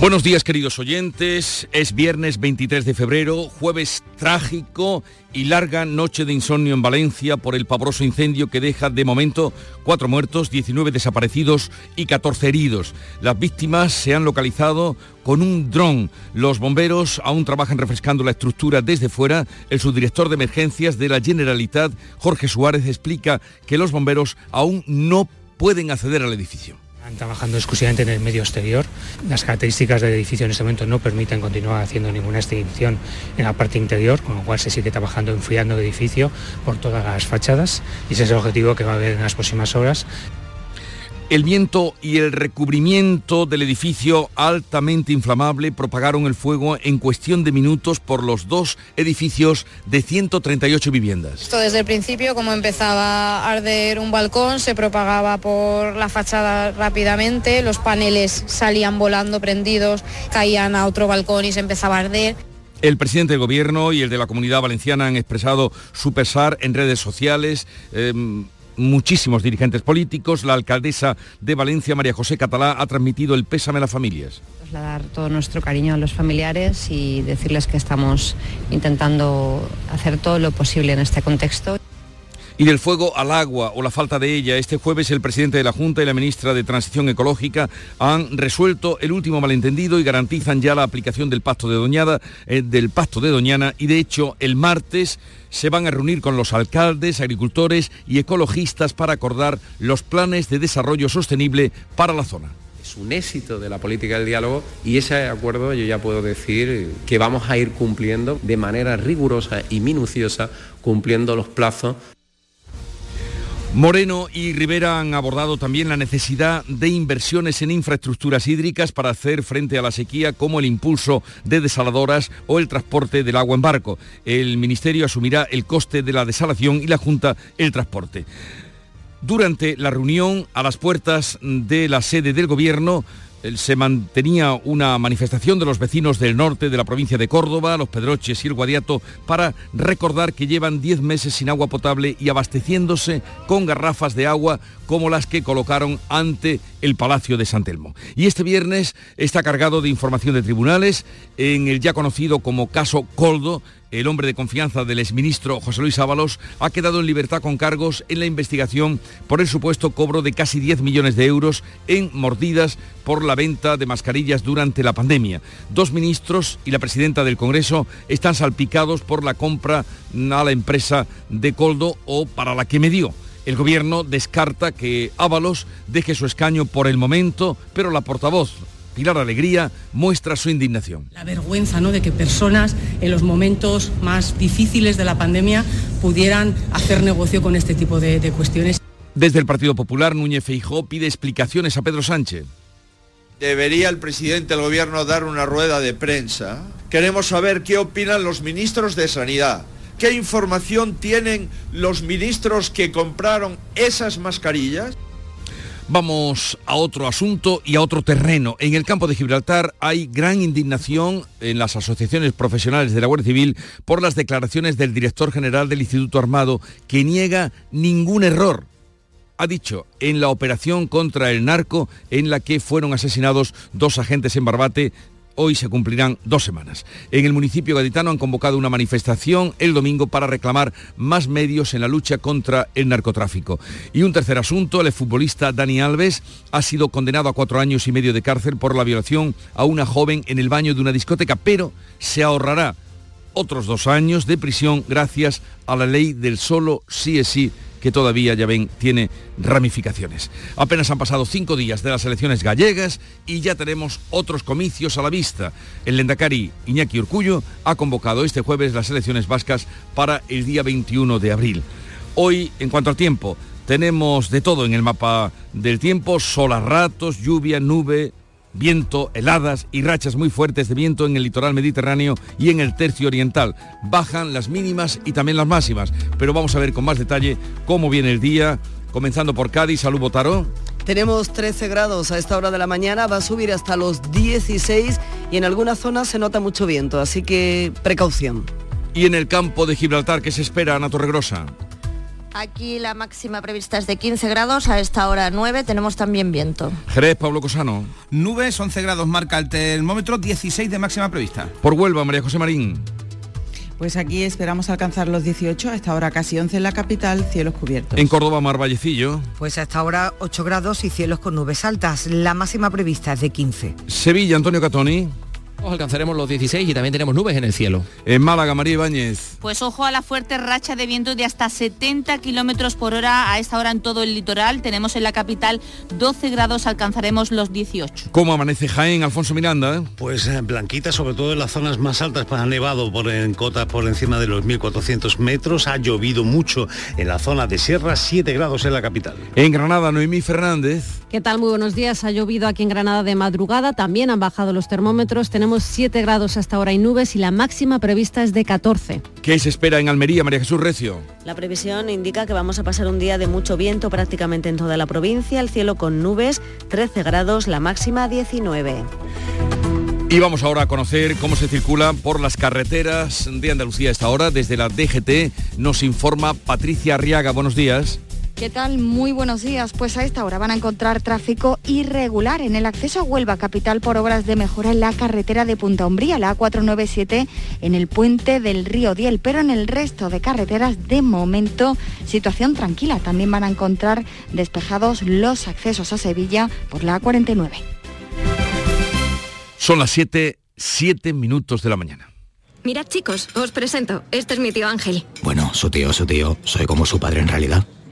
Buenos días queridos oyentes, es viernes 23 de febrero, jueves trágico y larga noche de insomnio en Valencia por el pavoroso incendio que deja de momento cuatro muertos, 19 desaparecidos y 14 heridos. Las víctimas se han localizado con un dron. Los bomberos aún trabajan refrescando la estructura desde fuera. El subdirector de emergencias de la Generalitat, Jorge Suárez, explica que los bomberos aún no pueden acceder al edificio trabajando exclusivamente en el medio exterior. Las características del edificio en este momento no permiten continuar haciendo ninguna extinción en la parte interior, con lo cual se sigue trabajando enfriando el edificio por todas las fachadas y ese es el objetivo que va a haber en las próximas horas. El viento y el recubrimiento del edificio altamente inflamable propagaron el fuego en cuestión de minutos por los dos edificios de 138 viviendas. Esto desde el principio, como empezaba a arder un balcón, se propagaba por la fachada rápidamente, los paneles salían volando prendidos, caían a otro balcón y se empezaba a arder. El presidente del gobierno y el de la comunidad valenciana han expresado su pesar en redes sociales. Em, muchísimos dirigentes políticos. La alcaldesa de Valencia, María José Catalá, ha transmitido el pésame a las familias. Dar todo nuestro cariño a los familiares y decirles que estamos intentando hacer todo lo posible en este contexto. Y del fuego al agua o la falta de ella, este jueves el presidente de la Junta y la ministra de Transición Ecológica han resuelto el último malentendido y garantizan ya la aplicación del pacto de Doñada, eh, de Doñana. Y de hecho el martes se van a reunir con los alcaldes, agricultores y ecologistas para acordar los planes de desarrollo sostenible para la zona. Es un éxito de la política del diálogo y ese acuerdo yo ya puedo decir que vamos a ir cumpliendo de manera rigurosa y minuciosa, cumpliendo los plazos Moreno y Rivera han abordado también la necesidad de inversiones en infraestructuras hídricas para hacer frente a la sequía, como el impulso de desaladoras o el transporte del agua en barco. El Ministerio asumirá el coste de la desalación y la Junta el transporte. Durante la reunión a las puertas de la sede del Gobierno, se mantenía una manifestación de los vecinos del norte de la provincia de Córdoba, los Pedroches y el Guadiato, para recordar que llevan 10 meses sin agua potable y abasteciéndose con garrafas de agua como las que colocaron ante el Palacio de San Telmo. Y este viernes está cargado de información de tribunales en el ya conocido como caso Coldo, el hombre de confianza del exministro José Luis Ábalos, ha quedado en libertad con cargos en la investigación por el supuesto cobro de casi 10 millones de euros en mordidas por la venta de mascarillas durante la pandemia. Dos ministros y la presidenta del Congreso están salpicados por la compra a la empresa de Coldo o para la que me dio. El gobierno descarta que Ábalos deje su escaño por el momento, pero la portavoz Pilar Alegría muestra su indignación. La vergüenza ¿no? de que personas en los momentos más difíciles de la pandemia pudieran hacer negocio con este tipo de, cuestiones. Desde el Partido Popular, Núñez Feijó pide explicaciones a Pedro Sánchez. Debería el presidente del gobierno dar una rueda de prensa. Queremos saber qué opinan los ministros de Sanidad. ¿Qué información tienen los ministros que compraron esas mascarillas? Vamos a otro asunto y a otro terreno. En el campo de Gibraltar hay gran indignación en las asociaciones profesionales de la Guardia Civil por las declaraciones del director general del Instituto Armado que niega ningún error ha dicho en la operación contra el narco en la que fueron asesinados dos agentes en Barbate hoy se cumplirán dos semanas. En el municipio gaditano han convocado una manifestación el domingo para reclamar más medios en la lucha contra el narcotráfico. Y un tercer asunto, el futbolista Dani Alves ha sido condenado a cuatro años y medio de cárcel por la violación a una joven en el baño de una discoteca, pero se ahorrará otros dos años de prisión gracias a la ley del solo sí es sí que todavía, ya ven, tiene ramificaciones. Apenas han pasado cinco días de las elecciones gallegas y ya tenemos otros comicios a la vista. El Lendakari Iñaki Urcullo ha convocado este jueves las elecciones vascas para el día 21 de abril. Hoy, en cuanto al tiempo, tenemos de todo en el mapa del tiempo, sol ratos, lluvia, nube, viento, heladas y rachas muy fuertes de viento en el litoral mediterráneo y en el tercio oriental. Bajan las mínimas y también las máximas, pero vamos a ver con más detalle cómo viene el día comenzando por Cádiz. Salud, Botaro. Tenemos 13 grados a esta hora de la mañana, va a subir hasta los 16 y en algunas zonas se nota mucho viento, así que precaución. Y en el campo de Gibraltar, ¿qué se espera, Ana Torregrosa? Aquí la máxima prevista es de 15 grados, a esta hora 9 tenemos también viento. Jerez, Pablo Cosano. Nubes, 11 grados marca el termómetro, 16 de máxima prevista. Por Huelva, María José Marín. Pues aquí esperamos alcanzar los 18, a esta hora casi 11 en la capital, cielos cubiertos. En Córdoba, Mar Vallecillo. Pues a esta hora 8 grados y cielos con nubes altas. La máxima prevista es de 15. Sevilla, Antonio Catoni. Alcanzaremos los 16 y también tenemos nubes en el cielo. En Málaga, María Ibáñez. Pues ojo a la fuerte racha de viento de hasta 70 kilómetros por hora a esta hora en todo el litoral. Tenemos en la capital 12 grados, alcanzaremos los 18. ¿Cómo amanece Jaén, Alfonso Miranda? Pues eh, blanquita, sobre todo en las zonas más altas, pues ha nevado por, en cotas por encima de los 1.400 metros. Ha llovido mucho en la zona de Sierra, 7 grados en la capital. En Granada, Noemí Fernández. ¿Qué tal? Muy buenos días. Ha llovido aquí en Granada de madrugada. También han bajado los termómetros. Tenemos 7 grados hasta ahora y nubes y la máxima prevista es de 14. ¿Qué se espera en Almería, María Jesús Recio? La previsión indica que vamos a pasar un día de mucho viento prácticamente en toda la provincia, el cielo con nubes, 13 grados, la máxima 19. Y vamos ahora a conocer cómo se circula por las carreteras de Andalucía a esta hora. Desde la DGT nos informa Patricia Arriaga. Buenos días. ¿Qué tal? Muy buenos días. Pues a esta hora van a encontrar tráfico irregular en el acceso a Huelva, capital, por obras de mejora en la carretera de Punta Umbría, la A497, en el puente del río Diel, pero en el resto de carreteras, de momento, situación tranquila. También van a encontrar despejados los accesos a Sevilla por la A49. Son las 7, 7 minutos de la mañana. Mirad chicos, os presento. Este es mi tío Ángel. Bueno, su tío, su tío. Soy como su padre en realidad.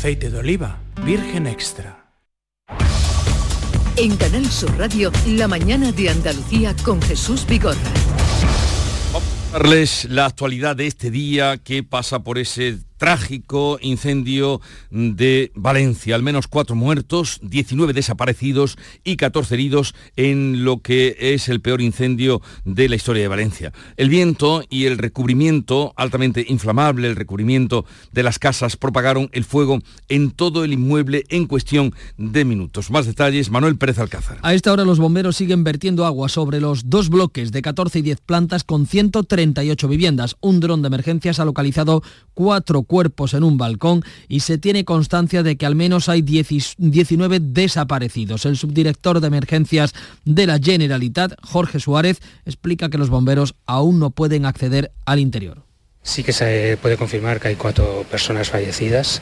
aceite de oliva, virgen extra. En Canal Sur Radio, la mañana de Andalucía con Jesús Vigorra. Darles la actualidad de este día que pasa por ese trágico incendio de Valencia. Al menos cuatro muertos, 19 desaparecidos y 14 heridos en lo que es el peor incendio de la historia de Valencia. El viento y el recubrimiento altamente inflamable, el recubrimiento de las casas propagaron el fuego en todo el inmueble en cuestión de minutos. Más detalles, Manuel Pérez Alcázar. A esta hora los bomberos siguen vertiendo agua sobre los dos bloques de 14 y 10 plantas con 138 viviendas. Un dron de emergencias ha localizado cuatro cuerpos en un balcón y se tiene constancia de que al menos hay 19 desaparecidos. El subdirector de emergencias de la Generalitat, Jorge Suárez, explica que los bomberos aún no pueden acceder al interior. Sí que se puede confirmar que hay cuatro personas fallecidas.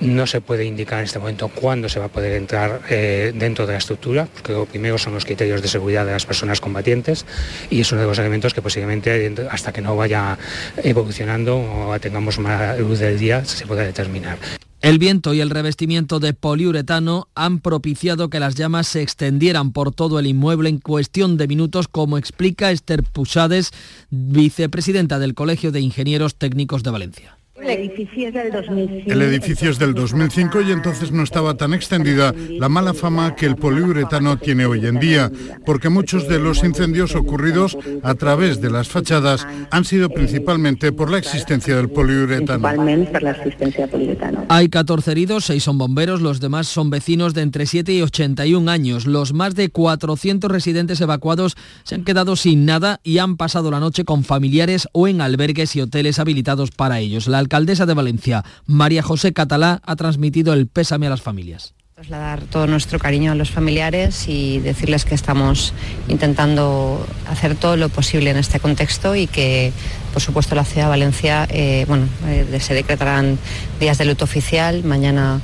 No se puede indicar en este momento cuándo se va a poder entrar eh, dentro de la estructura, porque lo primero son los criterios de seguridad de las personas combatientes y es uno de los elementos que posiblemente hasta que no vaya evolucionando o tengamos más luz del día se pueda determinar. El viento y el revestimiento de poliuretano han propiciado que las llamas se extendieran por todo el inmueble en cuestión de minutos, como explica Esther Pusades, vicepresidenta del Colegio de Ingenieros Técnicos de Valencia. El edificio es del 2005. El edificio es del 2005 y entonces no estaba tan extendida la mala fama que el poliuretano tiene hoy en día, porque muchos de los incendios ocurridos a través de las fachadas han sido principalmente por la existencia del poliuretano. Principalmente por la existencia del poliuretano. Hay 14 heridos, 6 son bomberos, los demás son vecinos de entre 7 y 81 años. Los más de 400 residentes evacuados se han quedado sin nada y han pasado la noche con familiares o en albergues y hoteles habilitados para ellos. La alcaldesa de Valencia, María José Catalá, ha transmitido el pésame a las familias. Trasladar todo nuestro cariño a los familiares y decirles que estamos intentando hacer todo lo posible en este contexto y que, por supuesto, la ciudad de Valencia, eh, bueno, eh, se decretarán días de luto oficial. Mañana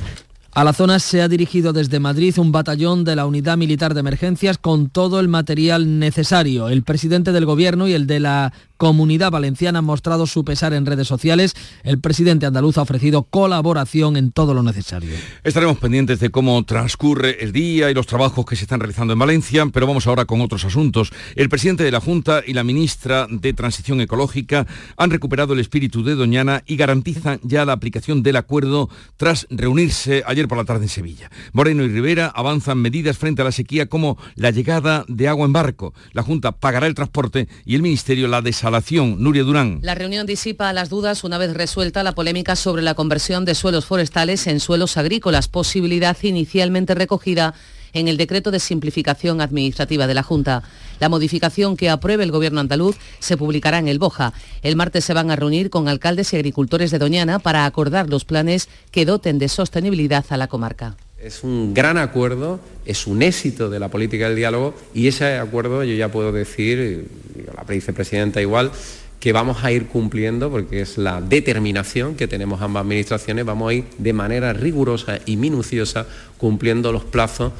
A la zona se ha dirigido desde Madrid un batallón de la Unidad Militar de Emergencias con todo el material necesario. El presidente del Gobierno y el de la Comunidad Valenciana han mostrado su pesar en redes sociales. El presidente andaluz ha ofrecido colaboración en todo lo necesario. Estaremos pendientes de cómo transcurre el día y los trabajos que se están realizando en Valencia, pero vamos ahora con otros asuntos. El presidente de la Junta y la ministra de Transición Ecológica han recuperado el espíritu de Doñana y garantizan ya la aplicación del acuerdo tras reunirse ayer por la tarde en Sevilla. Moreno y Rivera avanzan medidas frente a la sequía como la llegada de agua en barco. La Junta pagará el transporte y el Ministerio la Nuria Durán. La reunión disipa las dudas una vez resuelta la polémica sobre la conversión de suelos forestales en suelos agrícolas, posibilidad inicialmente recogida en el decreto de simplificación administrativa de la Junta. La modificación que apruebe el Gobierno andaluz se publicará en el Boja. El martes se van a reunir con alcaldes y agricultores de Doñana para acordar los planes que doten de sostenibilidad a la comarca. Es un gran acuerdo, es un éxito de la política del diálogo y ese acuerdo yo ya puedo decir, la vicepresidenta igual, que vamos a ir cumpliendo porque es la determinación que tenemos ambas administraciones, vamos a ir de manera rigurosa y minuciosa cumpliendo los plazos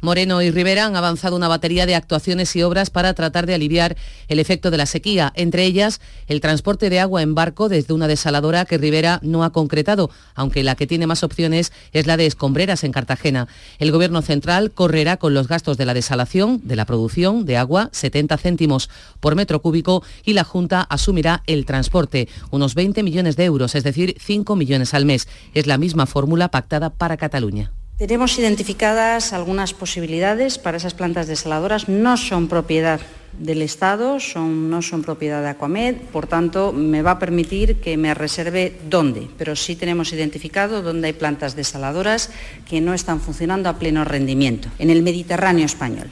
Moreno y Rivera han avanzado una batería de actuaciones y obras para tratar de aliviar el efecto de la sequía, entre ellas el transporte de agua en barco desde una desaladora que Rivera no ha concretado, aunque la que tiene más opciones es la de escombreras en Cartagena. El Gobierno central correrá con los gastos de la desalación, de la producción de agua, 70 céntimos por metro cúbico, y la Junta asumirá el transporte, unos 20 millones de euros, es decir, 5 millones al mes. Es la misma fórmula pactada para Cataluña. Tenemos identificadas algunas posibilidades para esas plantas desaladoras. No son propiedad del Estado, no son propiedad de Aquamed, por tanto me va a permitir que me reserve dónde, pero sí tenemos identificado dónde hay plantas desaladoras que no están funcionando a pleno rendimiento, en el Mediterráneo español.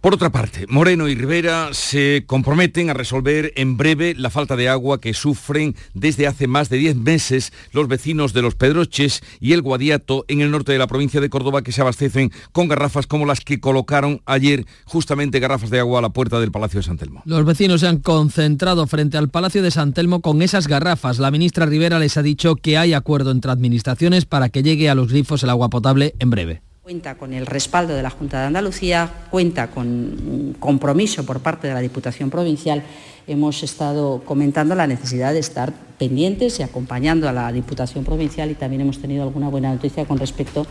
Por otra parte, Moreno y Rivera se comprometen a resolver en breve la falta de agua que sufren desde hace más de 10 meses los vecinos de Los Pedroches y el Guadiato en el norte de la provincia de Córdoba que se abastecen con garrafas como las que colocaron ayer justamente garrafas de agua a la puerta del Palacio de San Telmo. Los vecinos se han concentrado frente al Palacio de San Telmo con esas garrafas. La ministra Rivera les ha dicho que hay acuerdo entre administraciones para que llegue a los grifos el agua potable en breve cuenta con el respaldo de la Junta de Andalucía, cuenta con un compromiso por parte de la Diputación Provincial. Hemos estado comentando la necesidad de estar pendientes y acompañando a la Diputación Provincial y también hemos tenido alguna buena noticia con respecto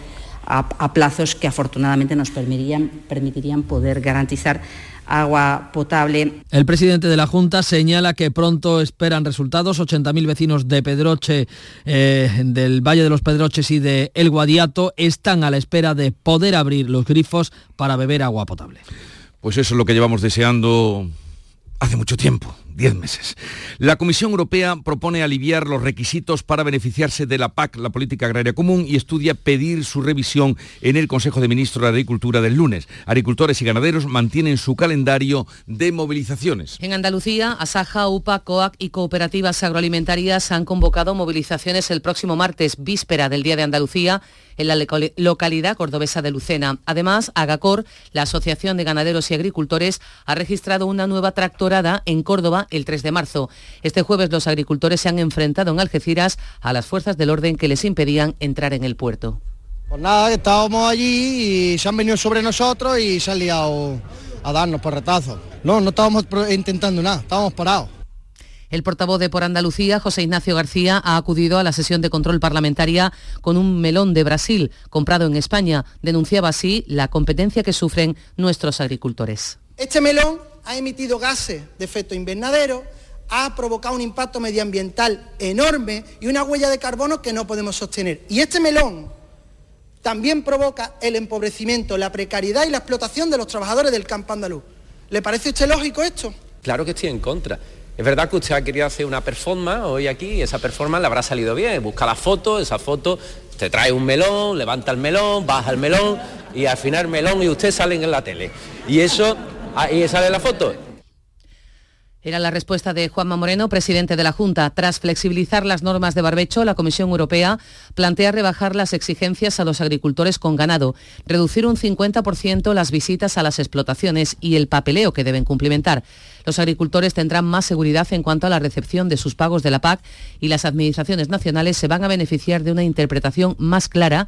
a, plazos que afortunadamente nos permitirían poder garantizar agua potable. El presidente de la Junta señala que pronto esperan resultados. 80.000 vecinos de Pedroche, eh, del Valle de los Pedroches y de El Guadiato están a la espera de poder abrir los grifos para beber agua potable. Pues eso es lo que llevamos deseando hace mucho tiempo. 10 meses. La Comisión Europea propone aliviar los requisitos para beneficiarse de la PAC, la Política Agraria Común, y estudia pedir su revisión en el Consejo de Ministros de Agricultura del lunes. Agricultores y ganaderos mantienen su calendario de movilizaciones. En Andalucía, Asaja, UPA, COAC y cooperativas agroalimentarias han convocado movilizaciones el próximo martes, víspera del Día de Andalucía, en la localidad cordobesa de Lucena. Además, Agacor, la Asociación de Ganaderos y Agricultores, ha registrado una nueva tractorada en Córdoba el 3 de marzo. Este jueves los agricultores se han enfrentado en Algeciras a las fuerzas del orden que les impedían entrar en el puerto. Pues nada, estábamos allí y se han venido sobre nosotros y se han liado a darnos por retazo. No, no estábamos intentando nada, estábamos parados. El portavoz de Por Andalucía, José Ignacio García, ha acudido a la sesión de control parlamentaria con un melón de Brasil comprado en España. Denunciaba así la competencia que sufren nuestros agricultores. Este melón ha emitido gases de efecto invernadero, ha provocado un impacto medioambiental enorme y una huella de carbono que no podemos sostener. Y este melón también provoca el empobrecimiento, la precariedad y la explotación de los trabajadores del campo andaluz. ¿Le parece a usted lógico esto? Claro que estoy en contra. Es verdad que usted ha querido hacer una performance hoy aquí y esa performance le habrá salido bien. Busca la foto, esa foto, te trae un melón, levanta el melón, baja el melón y al final el melón y usted salen en la tele. Y eso Ahí sale la foto. Era la respuesta de Juanma Moreno, presidente de la Junta. Tras flexibilizar las normas de barbecho, la Comisión Europea plantea rebajar las exigencias a los agricultores con ganado, reducir un 50% las visitas a las explotaciones y el papeleo que deben cumplimentar. Los agricultores tendrán más seguridad en cuanto a la recepción de sus pagos de la PAC y las administraciones nacionales se van a beneficiar de una interpretación más clara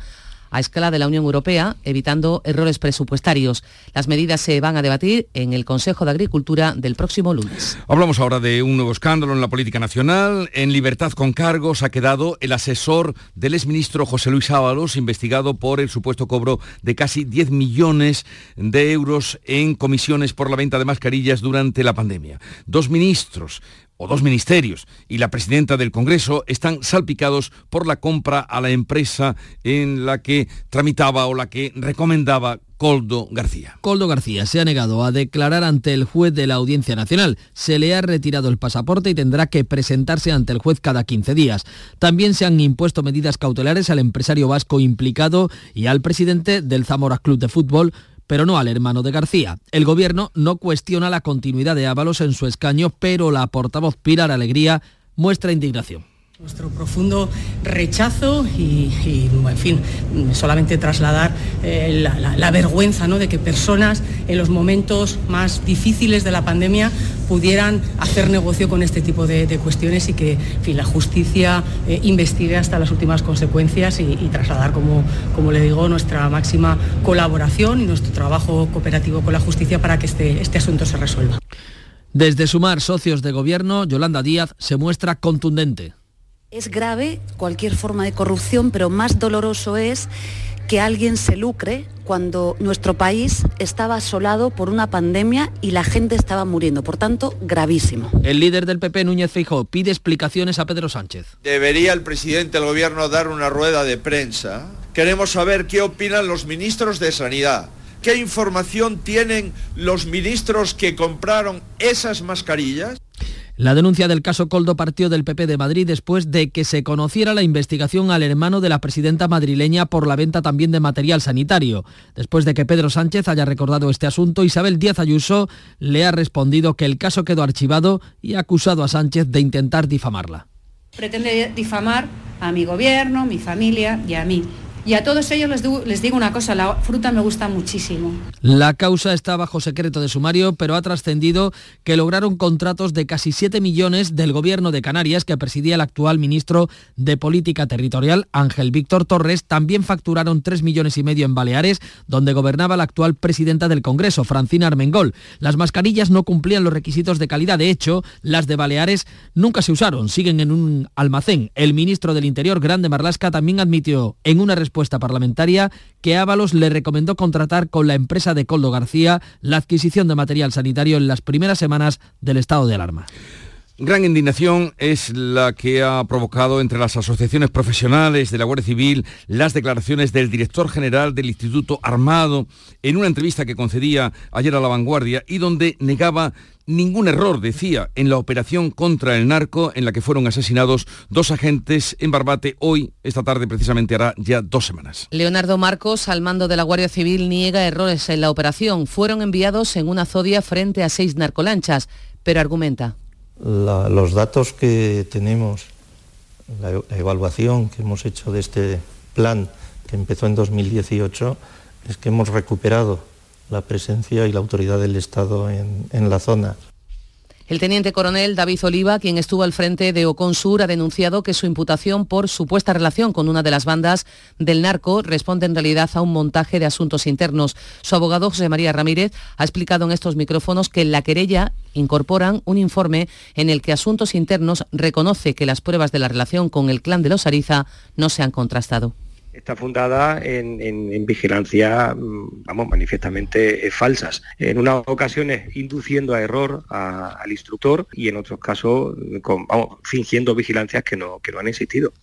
a escala de la Unión Europea, evitando errores presupuestarios. Las medidas se van a debatir en el Consejo de Agricultura del próximo lunes. Hablamos ahora de un nuevo escándalo en la política nacional. En libertad con cargos ha quedado el asesor del exministro José Luis Ábalos, investigado por el supuesto cobro de casi 10 millones de euros en comisiones por la venta de mascarillas durante la pandemia. Dos ministros o dos ministerios y la presidenta del Congreso están salpicados por la compra a la empresa en la que tramitaba o la que recomendaba Coldo García. Coldo García se ha negado a declarar ante el juez de la Audiencia Nacional. Se le ha retirado el pasaporte y tendrá que presentarse ante el juez cada 15 días. También se han impuesto medidas cautelares al empresario vasco implicado y al presidente del Zamora Club de Fútbol, pero no al hermano de García. El gobierno no cuestiona la continuidad de Ábalos en su escaño, pero la portavoz Pilar Alegría muestra indignación. Nuestro profundo rechazo y, y, en fin, solamente trasladar eh, la, vergüenza ¿no? de que personas en los momentos más difíciles de la pandemia pudieran hacer negocio con este tipo de, de cuestiones y que en fin, la justicia eh, investigue hasta las últimas consecuencias y, y, trasladar, como, como le digo, nuestra máxima colaboración y nuestro trabajo cooperativo con la justicia para que este, este asunto se resuelva. Desde Sumar Socios de Gobierno, Yolanda Díaz se muestra contundente. Es grave cualquier forma de corrupción, pero más doloroso es que alguien se lucre cuando nuestro país estaba asolado por una pandemia y la gente estaba muriendo. Por tanto, gravísimo. El líder del PP, Núñez Feijóo, pide explicaciones a Pedro Sánchez. Debería el presidente del gobierno dar una rueda de prensa. Queremos saber qué opinan los ministros de Sanidad. ¿Qué información tienen los ministros que compraron esas mascarillas? La denuncia del caso Coldo partió del PP de Madrid después de que se conociera la investigación al hermano de la presidenta madrileña por la venta también de material sanitario. Después de que Pedro Sánchez haya recordado este asunto, Isabel Díaz Ayuso le ha respondido que el caso quedó archivado y ha acusado a Sánchez de intentar difamarla. Pretende difamar a mi gobierno, mi familia y a mí. Y a todos ellos les les digo, una cosa, la fruta me gusta muchísimo. La causa está bajo secreto de sumario, pero ha trascendido que lograron contratos de casi 7 millones del gobierno de Canarias que presidía el actual ministro de Política Territorial, Ángel Víctor Torres. También facturaron 3 millones y medio en Baleares, donde gobernaba la actual presidenta del Congreso, Francina Armengol. Las mascarillas no cumplían los requisitos de calidad. De hecho, las de Baleares nunca se usaron, siguen en un almacén. El ministro del Interior, Grande Marlasca, también admitió en una respuesta respuesta parlamentaria que Ábalos le recomendó contratar con la empresa de Coldo García la adquisición de material sanitario en las primeras semanas del estado de alarma. Gran indignación es la que ha provocado entre las asociaciones profesionales de la Guardia Civil las declaraciones del director general del Instituto Armado en una entrevista que concedía ayer a La Vanguardia y donde negaba ningún error, decía, en la operación contra el narco en la que fueron asesinados dos agentes en Barbate hoy, esta tarde precisamente hará ya dos semanas. Leonardo Marcos, al mando de la Guardia Civil, niega errores en la operación. Fueron enviados en una zodia frente a seis narcolanchas, pero argumenta. Los datos que tenemos, la, la evaluación que hemos hecho de este plan que empezó en 2018, es que hemos recuperado la presencia y la autoridad del Estado en, en, la zona. El teniente coronel David Oliva, quien estuvo al frente de Oconsur, ha denunciado que su imputación por supuesta relación con una de las bandas del narco responde en realidad a un montaje de asuntos internos. Su abogado, José María Ramírez, ha explicado en estos micrófonos que en la querella incorporan un informe en el que Asuntos Internos reconoce que las pruebas de la relación con el clan de los Ariza no se han contrastado está fundada en, en, en, vigilancia, vamos, manifiestamente eh, falsas. En unas ocasiones induciendo a error a, al instructor y en otros casos, con, vamos, fingiendo vigilancias que no, que no han existido.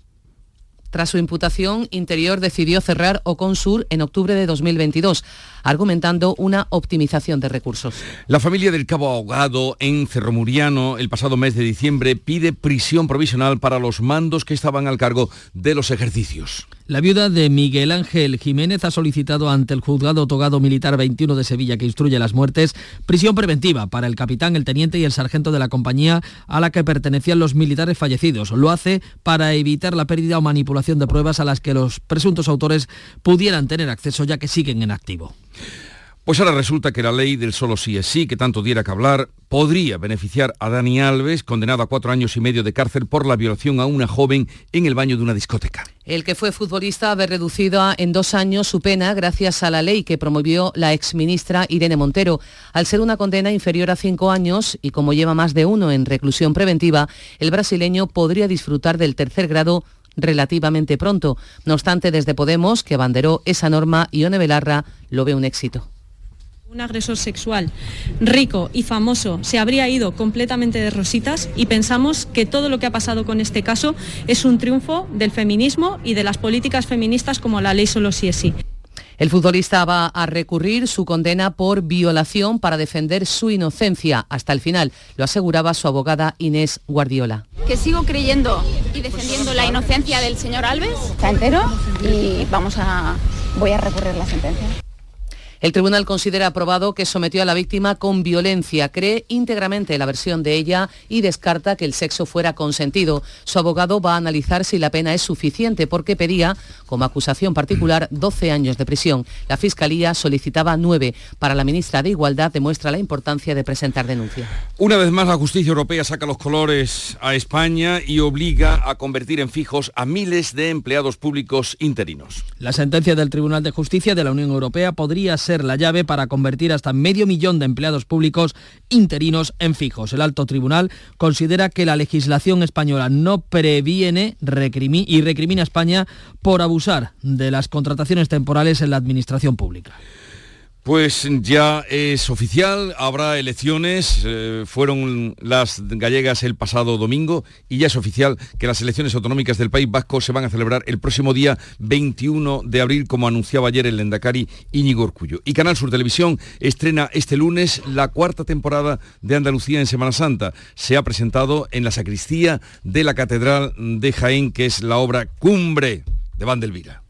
Tras su imputación, Interior decidió cerrar Oconsur en octubre de 2022, argumentando una optimización de recursos. La familia del cabo ahogado en Cerro Muriano el pasado mes de diciembre pide prisión provisional para los mandos que estaban al cargo de los ejercicios. La viuda de Miguel Ángel Jiménez ha solicitado ante el juzgado togado militar 21 de Sevilla que instruye las muertes prisión preventiva para el capitán, el teniente y el sargento de la compañía a la que pertenecían los militares fallecidos. Lo hace para evitar la pérdida o manipulación de pruebas a las que los presuntos autores pudieran tener acceso ya que siguen en activo. Pues ahora resulta que la ley del solo sí es sí, que tanto diera que hablar, podría beneficiar a Dani Alves, condenado a cuatro años y medio de cárcel por la violación a una joven en el baño de una discoteca. El que fue futbolista ha reducido en dos años su pena gracias a la ley que promovió la exministra Irene Montero. Al ser una condena inferior a cinco años y como lleva más de uno en reclusión preventiva, el brasileño podría disfrutar del tercer grado relativamente pronto. No obstante, desde Podemos, que abanderó esa norma, Ione Belarra lo ve un éxito. Un agresor sexual rico y famoso se habría ido completamente de rositas y pensamos que todo lo que ha pasado con este caso es un triunfo del feminismo y de las políticas feministas como la ley solo sí es sí. El futbolista va a recurrir su condena por violación para defender su inocencia hasta el final, lo aseguraba su abogada Inés Guardiola. Que sigo creyendo y defendiendo la inocencia del señor Alves, está entero y vamos a voy a recurrir la sentencia. El tribunal considera aprobado que sometió a la víctima con violencia, cree íntegramente la versión de ella y descarta que el sexo fuera consentido. Su abogado va a analizar si la pena es suficiente porque pedía, como acusación particular, 12 años de prisión. La Fiscalía solicitaba 9. Para la ministra de Igualdad demuestra la importancia de presentar denuncia. Una vez más la justicia europea saca los colores a España y obliga a convertir en fijos a miles de empleados públicos interinos. La sentencia del Tribunal de Justicia de la Unión Europea podría ser ser la llave para convertir hasta medio millón de empleados públicos interinos en fijos. El alto tribunal considera que la legislación española no previene y recrimina a España por abusar de las contrataciones temporales en la administración pública. Pues ya es oficial, habrá elecciones, eh, fueron las gallegas el pasado domingo y ya es oficial que las elecciones autonómicas del País Vasco se van a celebrar el próximo día 21 de abril, como anunciaba ayer el Lendakari Íñigo Orcullo. Y Canal Sur Televisión estrena este lunes la cuarta temporada de Andalucía en Semana Santa. Se ha presentado en la sacristía de la Catedral de Jaén, que es la obra cumbre de Vandelvira.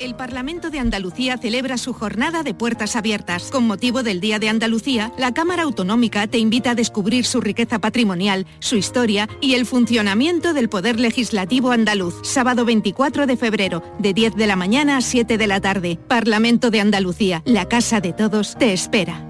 El Parlamento de Andalucía celebra su jornada de puertas abiertas. Con motivo del Día de Andalucía, la Cámara Autonómica te invita a descubrir su riqueza patrimonial, su historia y el funcionamiento del Poder Legislativo andaluz. Sábado 24 de febrero, de 10 de la mañana a 7 de la tarde. Parlamento de Andalucía, la casa de todos, te espera.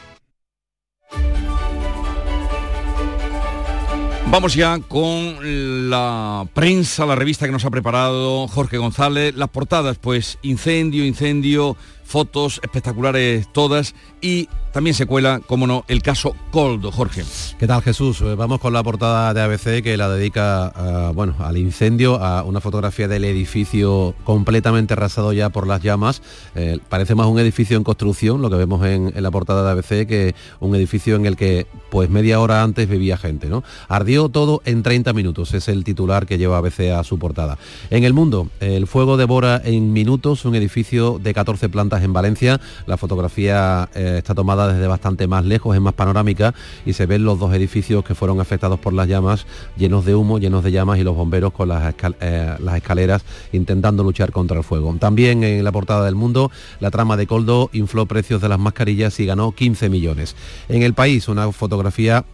Vamos ya con la prensa, la revista que nos ha preparado Jorge González. Las portadas, pues incendio, incendio, fotos espectaculares todas y también se cuela, como no, el caso Coldo, Jorge. ¿Qué tal Jesús? Eh, vamos con la portada de ABC que la dedica bueno, al incendio, a una fotografía del edificio completamente arrasado ya por las llamas. Eh, parece más un edificio en construcción, lo que vemos en, la portada de ABC, que un edificio en el que pues media hora antes vivía gente. ¿no? Ardió todo en 30 minutos, es el titular que lleva ABC a su portada. En el mundo, el fuego devora en minutos un edificio de 14 plantas en Valencia. La fotografía eh, está tomada desde bastante más lejos, es más panorámica y se ven los dos edificios que fueron afectados por las llamas, llenos de humo, llenos de llamas y los bomberos con las, eh, las escaleras intentando luchar contra el fuego. También en la portada del mundo, la trama de Coldo infló precios de las mascarillas y ganó 15 millones. En el país, una fotografía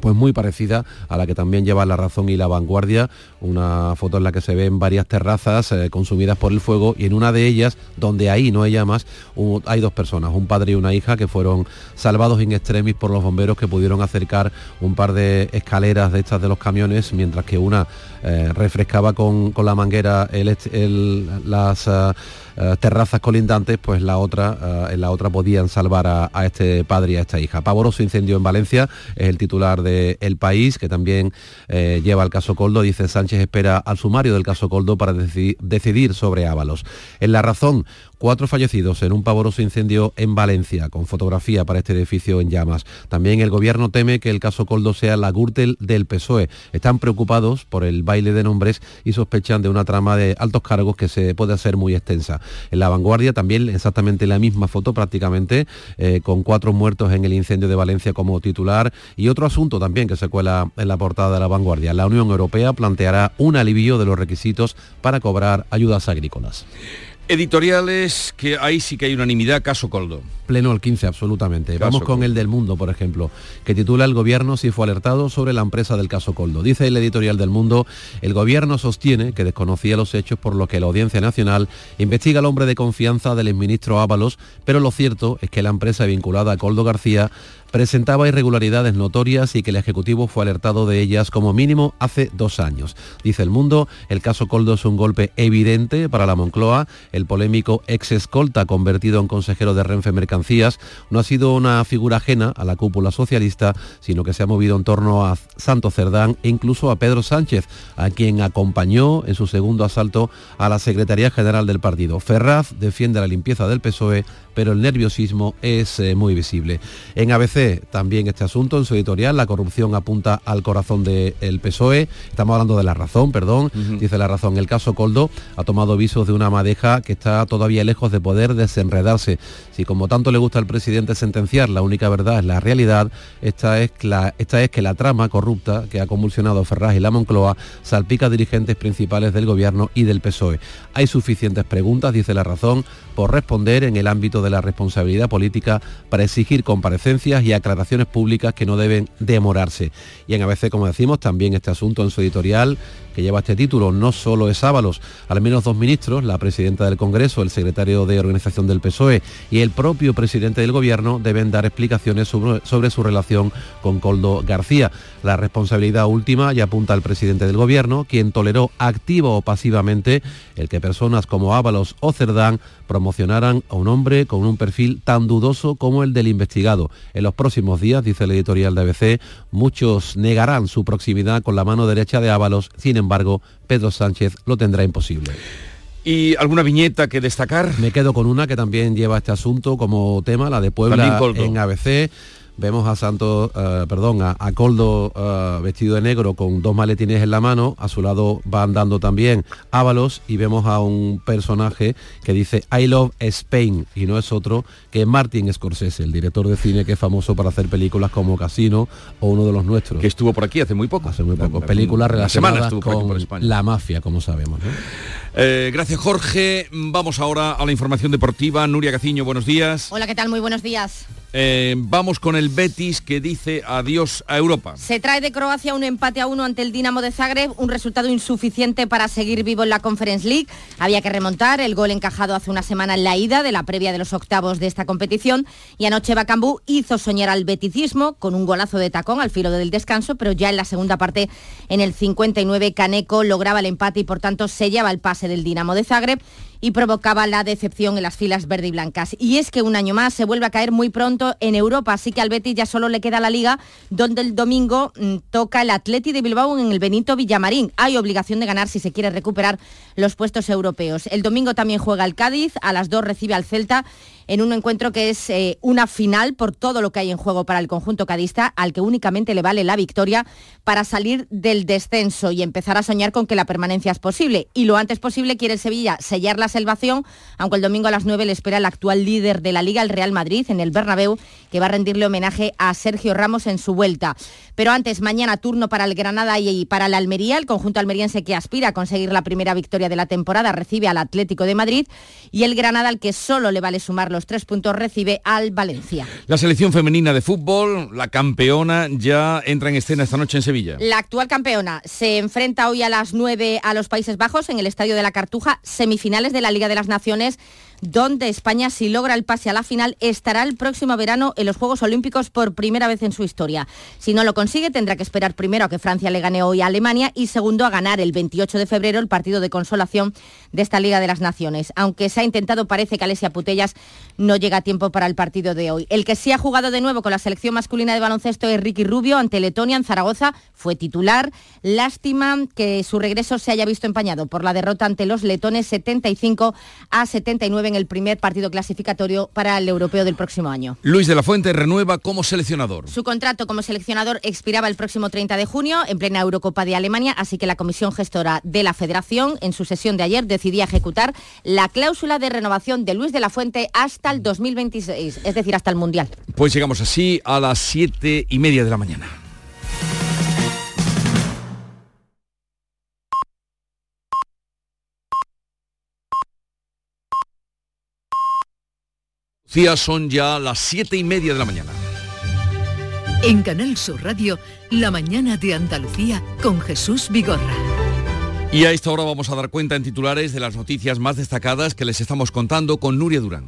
pues muy parecida a la que también lleva La Razón y La Vanguardia, una foto en la que se ven varias terrazas eh, consumidas por el fuego y en una de ellas, donde ahí no hay llamas, hay dos personas, un padre y una hija que fueron salvados in extremis por los bomberos que pudieron acercar un par de escaleras de estas de los camiones, mientras que una eh, refrescaba con, la manguera las... Eh, eh, terrazas colindantes, pues la otra, en la otra podían salvar a, este padre y a esta hija. Pavoroso incendio en Valencia, es el titular de El País, que también lleva el caso Coldo. Dice Sánchez espera al sumario del caso Coldo para decidir sobre Ábalos. En la razón, Cuatro fallecidos en un pavoroso incendio en Valencia, con fotografía para este edificio en llamas. También el gobierno teme que el caso Coldo sea la Gürtel del PSOE. Están preocupados por el baile de nombres y sospechan de una trama de altos cargos que se puede hacer muy extensa. En la vanguardia también exactamente la misma foto prácticamente, eh, con cuatro muertos en el incendio de Valencia como titular. Y otro asunto también que se cuela en la portada de la vanguardia. La Unión Europea planteará un alivio de los requisitos para cobrar ayudas agrícolas. Editoriales que ahí sí que hay unanimidad, caso Coldo. Pleno al 15, absolutamente. Vamos con el del Mundo, por ejemplo, que titula El gobierno si fue alertado sobre la empresa del caso Coldo. Dice el editorial del Mundo, el gobierno sostiene que desconocía los hechos por lo que la Audiencia Nacional investiga al hombre de confianza del exministro Ábalos, pero lo cierto es que la empresa vinculada a Coldo García presentaba irregularidades notorias y que el Ejecutivo fue alertado de ellas como mínimo hace dos años. Dice el mundo, el caso Coldo es un golpe evidente para la Moncloa. El polémico ex escolta convertido en consejero de Renfe Mercancías no ha sido una figura ajena a la cúpula socialista, sino que se ha movido en torno a Santo Cerdán e incluso a Pedro Sánchez, a quien acompañó en su segundo asalto a la Secretaría General del partido. Ferraz defiende la limpieza del PSOE pero el nerviosismo es eh, muy visible. En ABC también este asunto, en su editorial, la corrupción apunta al corazón del PSOE. Estamos hablando de la razón, perdón, dice la razón. El caso Coldo ha tomado visos de una madeja que está todavía lejos de poder desenredarse. Si como tanto le gusta al presidente sentenciar, la única verdad es la realidad, esta es, la, esta es que la trama corrupta que ha convulsionado Ferraz y la Moncloa salpica a dirigentes principales del gobierno y del PSOE. Hay suficientes preguntas, dice la razón, por responder en el ámbito de la responsabilidad política para exigir comparecencias y aclaraciones públicas que no deben demorarse. Y en ABC, como decimos, también este asunto en su editorial que lleva este título no solo es Ábalos, al menos dos ministros, la presidenta del Congreso, el secretario de Organización del PSOE y el propio presidente del Gobierno deben dar explicaciones sobre, su relación con Coldo García. La responsabilidad última ya apunta al presidente del Gobierno, quien toleró activo o pasivamente el que personas como Ábalos o Cerdán promocionaran a un hombre con un perfil tan dudoso como el del investigado. En los próximos días, dice el editorial de ABC, muchos negarán su proximidad con la mano derecha de Ábalos, sin embargo, Pedro Sánchez lo tendrá imposible. ¿Y alguna viñeta que destacar? Me quedo con una que también lleva este asunto como tema, la de Puebla en ABC vemos a Santos, eh, perdón, a, Coldo eh, vestido de negro con dos maletines en la mano, a su lado va andando también Ábalos y vemos a un personaje que dice I love Spain y no es otro que Martin Scorsese, el director de cine que es famoso para hacer películas como Casino o uno de los nuestros. Que estuvo por aquí hace muy poco. Hace muy poco. Películas relacionadas con la mafia, como sabemos. Eh, gracias Jorge. Vamos ahora a la información deportiva. Nuria Caciño, buenos días. Hola, ¿qué tal? Muy buenos días. Eh, vamos con el Betis que dice adiós a Europa. Se trae de Croacia un empate a uno ante el Dinamo de Zagreb, un resultado insuficiente para seguir vivo en la Conference League. Había que remontar el gol encajado hace una semana en la ida de la previa de los octavos de esta competición y anoche Bacambú hizo soñar al beticismo con un golazo de tacón al filo del descanso, pero ya en la segunda parte, en el 59, Caneco lograba el empate y por tanto sellaba el pase del Dinamo de Zagreb y provocaba la decepción en las filas verde y blancas. Y es que un año más se vuelve a caer muy pronto en Europa, así que al Betis ya solo le queda la liga, donde el domingo mm, toca el Atleti de Bilbao en el Benito Villamarín. Hay obligación de ganar si se quiere recuperar los puestos europeos. El domingo también juega el Cádiz, a las dos recibe al Celta en un encuentro que es eh, una final por todo lo que hay en juego para el conjunto cadista, al que únicamente le vale la victoria para salir del descenso y empezar a soñar con que la permanencia es posible. Y lo antes posible quiere el Sevilla sellar la salvación, aunque el domingo a las 9 le espera el actual líder de la Liga, el Real Madrid, en el Bernabéu, que va a rendirle homenaje a Sergio Ramos en su vuelta. Pero antes, mañana turno para el Granada y para la Almería, el conjunto almeriense que aspira a conseguir la primera victoria de la temporada recibe al Atlético de Madrid y el Granada al que solo le vale sumar los tres puntos recibe al Valencia. La selección femenina de fútbol, la campeona, ya entra en escena esta noche en Sevilla. La actual campeona se enfrenta hoy a las 9 a los Países Bajos en el Estadio de la Cartuja, semifinales de la Liga de las Naciones donde España, si logra el pase a la final, estará el próximo verano en los Juegos Olímpicos por primera vez en su historia. Si no lo consigue, tendrá que esperar primero a que Francia le gane hoy a Alemania y segundo a ganar el 28 de febrero el partido de consolación de esta Liga de las Naciones. Aunque se ha intentado, parece que Alesia Putellas no llega a tiempo para el partido de hoy. El que sí ha jugado de nuevo con la selección masculina de baloncesto es Ricky Rubio ante Letonia en Zaragoza. Fue titular. Lástima que su regreso se haya visto empañado por la derrota ante los letones 75 a 79 en el primer partido clasificatorio para el europeo del próximo año. Luis de la Fuente renueva como seleccionador. Su contrato como seleccionador expiraba el próximo 30 de junio en plena Eurocopa de Alemania, así que la comisión gestora de la federación en su sesión de ayer decidía ejecutar la cláusula de renovación de Luis de la Fuente hasta el 2026, es decir, hasta el Mundial. Pues llegamos así a las siete y media de la mañana. Son ya las siete y media de la mañana. En Canal Sur Radio, la mañana de Andalucía con Jesús Vigorra. Y a esta hora vamos a dar cuenta en titulares de las noticias más destacadas que les estamos contando con Nuria Durán.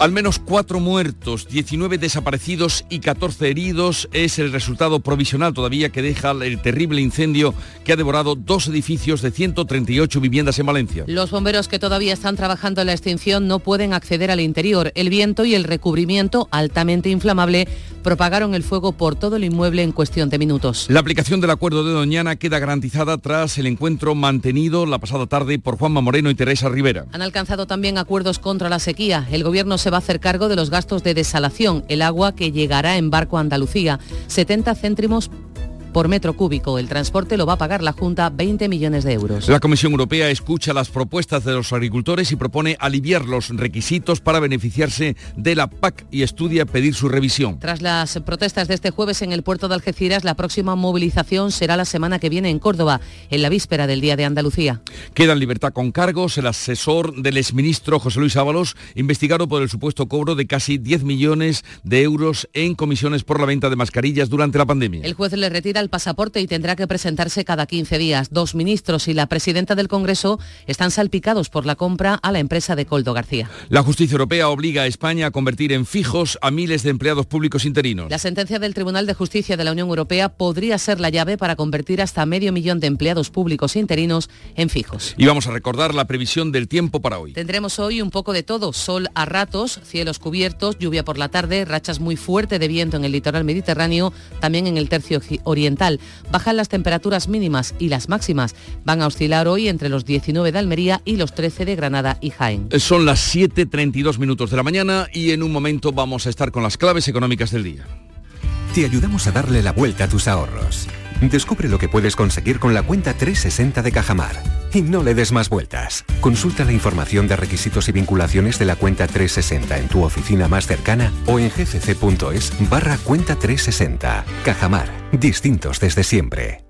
Al menos cuatro muertos, 19 desaparecidos y 14 heridos es el resultado provisional todavía que deja el terrible incendio que ha devorado dos edificios de 138 viviendas en Valencia. Los bomberos que todavía están trabajando en la extinción no pueden acceder al interior. El viento y el recubrimiento altamente inflamable propagaron el fuego por todo el inmueble en cuestión de minutos. La aplicación del acuerdo de Doñana queda garantizada tras el encuentro mantenido la pasada tarde por Juanma Moreno y Teresa Rivera. Han alcanzado también acuerdos contra la sequía. El gobierno se va a hacer cargo de los gastos de desalación, el agua que llegará en barco a Andalucía, 70 céntimos por metro cúbico. El transporte lo va a pagar la Junta 20 millones de euros. La Comisión Europea escucha las propuestas de los agricultores y propone aliviar los requisitos para beneficiarse de la PAC y estudia pedir su revisión. Tras las protestas de este jueves en el puerto de Algeciras, la próxima movilización será la semana que viene en Córdoba, en la víspera del Día de Andalucía. Queda en libertad con cargos el asesor del exministro José Luis Ábalos, investigado por el supuesto cobro de casi 10 millones de euros en comisiones por la venta de mascarillas durante la pandemia. El juez le retira el pasaporte y tendrá que presentarse cada 15 días. Dos ministros y la presidenta del Congreso están salpicados por la compra a la empresa de Coldo García. La justicia europea obliga a España a convertir en fijos a miles de empleados públicos interinos. La sentencia del Tribunal de Justicia de la Unión Europea podría ser la llave para convertir hasta medio millón de empleados públicos interinos en fijos. Y vamos a recordar la previsión del tiempo para hoy. Tendremos hoy un poco de todo, sol a ratos, cielos cubiertos, lluvia por la tarde, rachas muy fuertes de viento en el litoral mediterráneo, también en el tercio oriental Bajan las temperaturas mínimas y las máximas. Van a oscilar hoy entre los 19 de Almería y los 13 de Granada y Jaén. Son las 7.32 minutos de la mañana y en un momento vamos a estar con las claves económicas del día. Te ayudamos a darle la vuelta a tus ahorros. Descubre lo que puedes conseguir con la cuenta 360 de Cajamar. Y no le des más vueltas. Consulta la información de requisitos y vinculaciones de la cuenta 360 en tu oficina más cercana o en gcc.es barra cuenta 360. Cajamar. Distintos desde siempre.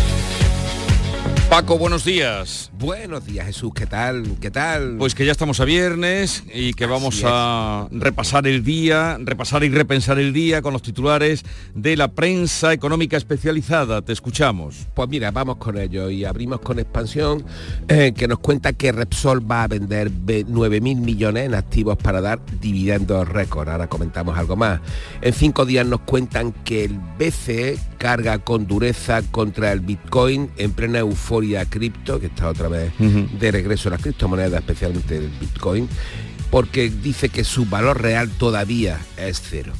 Paco, buenos días. Buenos días, Jesús. ¿Qué tal? ¿Qué tal? Pues que ya estamos a viernes y que vamos a repasar el día, repasar y repensar el día con los titulares de la prensa económica especializada. Te escuchamos. Pues mira, vamos con ello y abrimos con expansión eh, que nos cuenta que Repsol va a vender 9.000 millones en activos para dar dividendos récord. Ahora comentamos algo más. En cinco días nos cuentan que el BCE carga con dureza contra el Bitcoin en plena euforia cripto, que está otra de regreso a las criptomonedas, especialmente el Bitcoin, porque dice que su valor real todavía es cero.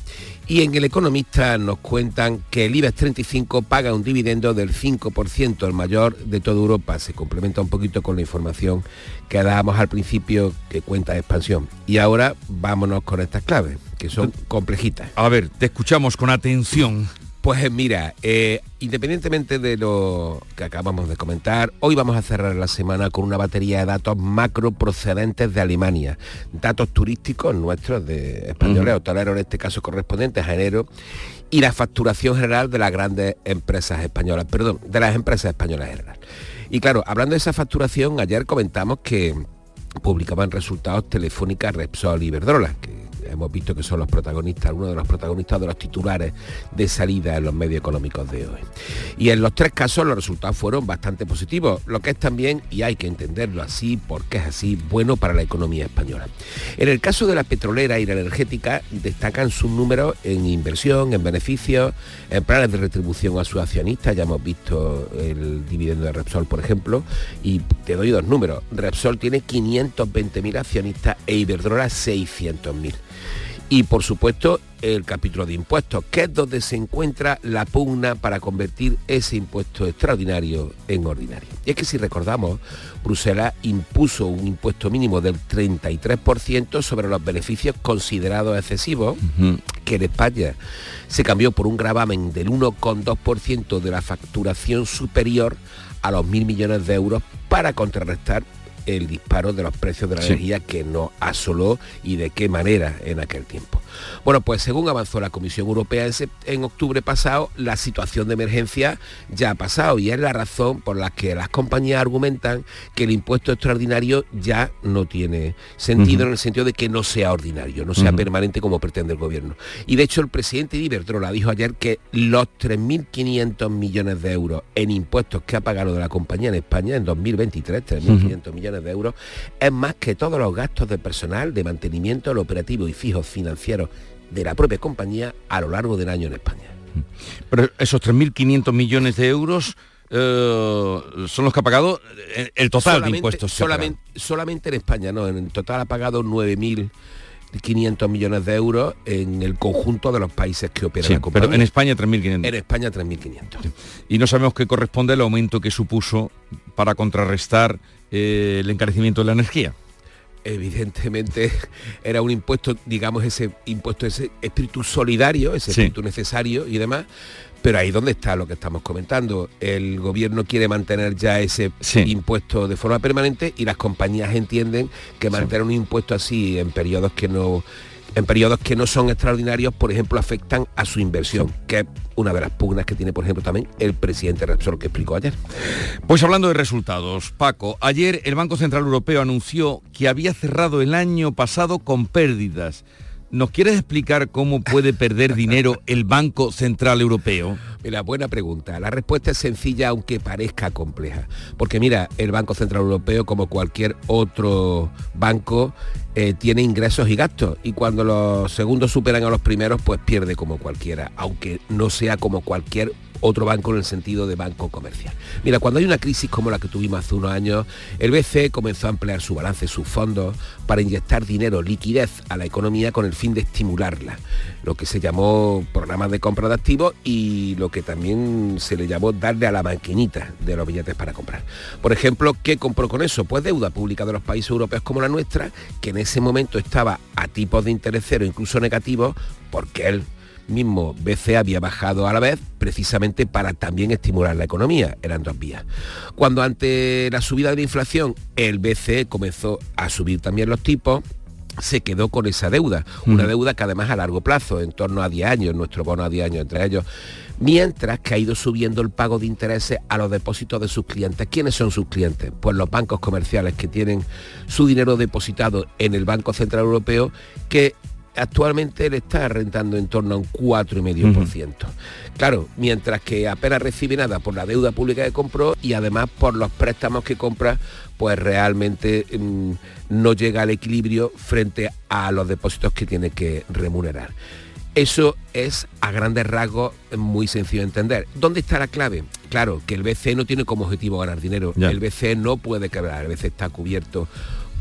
Y en El Economista nos cuentan que el IBEX 35 paga un dividendo del 5%, el mayor de toda Europa. Se complementa un poquito con la información que dábamos al principio que cuenta de expansión. Y ahora vámonos con estas claves, que son complejitas. A ver, te escuchamos con atención. Pues eh, mira, eh, independientemente de lo que acabamos de comentar, hoy vamos a cerrar la semana con una batería de datos macro procedentes de Alemania, datos turísticos nuestros de españoles, hoteleros en este caso correspondientes a enero, y la facturación general de las grandes empresas españolas, perdón, de las empresas españolas en general. Y claro, hablando de esa facturación, ayer comentamos que publicaban resultados Telefónica, Repsol y Iberdrola, que hemos visto que son los protagonistas, algunos de los protagonistas de los titulares de salida en los medios económicos de hoy. Y en los tres casos los resultados fueron bastante positivos, lo que es también, y hay que entenderlo así, porque es así, bueno para la economía española. En el caso de la petrolera y la energética, destacan sus números en inversión, en beneficios, en planes de retribución a sus accionistas, ya hemos visto el dividendo de Repsol, por ejemplo, y te doy dos números. Repsol tiene 520.000 accionistas e Iberdrola 600.000 y por supuesto el capítulo de impuestos, que es donde se encuentra la pugna para convertir ese impuesto extraordinario en ordinario. Y es que si recordamos, Bruselas impuso un impuesto mínimo del 33% sobre los beneficios considerados excesivos, que en España se cambió por un gravamen del 1,2% de la facturación superior a los mil millones de euros para contrarrestar el disparo de los precios de la Sí. energía que no asoló y de qué manera en aquel tiempo. Bueno, pues según avanzó la Comisión Europea en, octubre pasado, la situación de emergencia ya ha pasado y es la razón por la que las compañías argumentan que el impuesto extraordinario ya no tiene sentido en el sentido de que no sea ordinario, no sea permanente como pretende el gobierno. Y de hecho el presidente de Iberdrola dijo ayer que los 3.500 millones de euros en impuestos que ha pagado de la compañía en España en 2023, 3.500 millones de euros, es más que todos los gastos de personal, de mantenimiento, el operativo y fijos financieros de la propia compañía a lo largo del año en España. Pero esos 3.500 millones de euros eh, son los que ha pagado eh, el total de impuestos. solamente, solamente en España, no, en total ha pagado 9.500 millones de euros en el conjunto de los países que operan Sí, la compañía. pero en España 3.500. En España 3.500. Y no sabemos qué corresponde al aumento que supuso para contrarrestar eh, el encarecimiento de la energía. Evidentemente era un impuesto, digamos, ese impuesto, ese espíritu solidario, ese Sí. espíritu necesario y demás. Pero ahí donde está lo que estamos comentando. El gobierno quiere mantener ya ese impuesto de forma permanente y las compañías entienden que mantener un impuesto así en periodos que no en periodos que no son extraordinarios, por ejemplo, afectan a su inversión, que es una de las pugnas que tiene, por ejemplo, también el presidente Repsol que explicó ayer. Pues hablando de resultados, Paco, ayer el Banco Central Europeo anunció que había cerrado el año pasado con pérdidas. ¿Nos quieres explicar cómo puede perder dinero el Banco Central Europeo? Mira, buena pregunta. La respuesta es sencilla aunque parezca compleja. Porque mira, el Banco Central Europeo, como cualquier otro banco, eh, tiene ingresos y gastos. Y cuando los segundos superan a los primeros, pues pierde como cualquiera, aunque no sea como cualquier otro banco en el sentido de banco comercial. Mira, cuando hay una crisis como la que tuvimos hace unos años, el BCE comenzó a emplear su balance, sus fondos, para inyectar dinero, liquidez a la economía con el fin de estimularla, lo que se llamó programas de compra de activos y lo que también se le llamó darle a la maquinita de los billetes para comprar. Por ejemplo, ¿qué compró con eso? Pues deuda pública de los países europeos como la nuestra, que en ese momento estaba a tipos de interés cero, incluso negativos, porque él mismo BCE había bajado a la vez precisamente para también estimular la economía. Eran dos vías. Cuando ante la subida de la inflación el BCE comenzó a subir también los tipos, se quedó con esa deuda, una deuda que además a largo plazo, en torno a 10 años, nuestro bono a 10 años entre ellos, mientras que ha ido subiendo el pago de intereses a los depósitos de sus clientes. ¿Quiénes son sus clientes? Pues los bancos comerciales que tienen su dinero depositado en el Banco Central Europeo, que actualmente le está rentando en torno a un 4,5%. Claro, mientras que apenas recibe nada por la deuda pública que compró y además por los préstamos que compra, pues realmente mm, no llega al equilibrio frente a los depósitos que tiene que remunerar. Eso es a grandes rasgos muy sencillo de entender. ¿Dónde está la clave? Claro, que el BCE no tiene como objetivo ganar dinero. El BCE no puede quebrar, el BCE está cubierto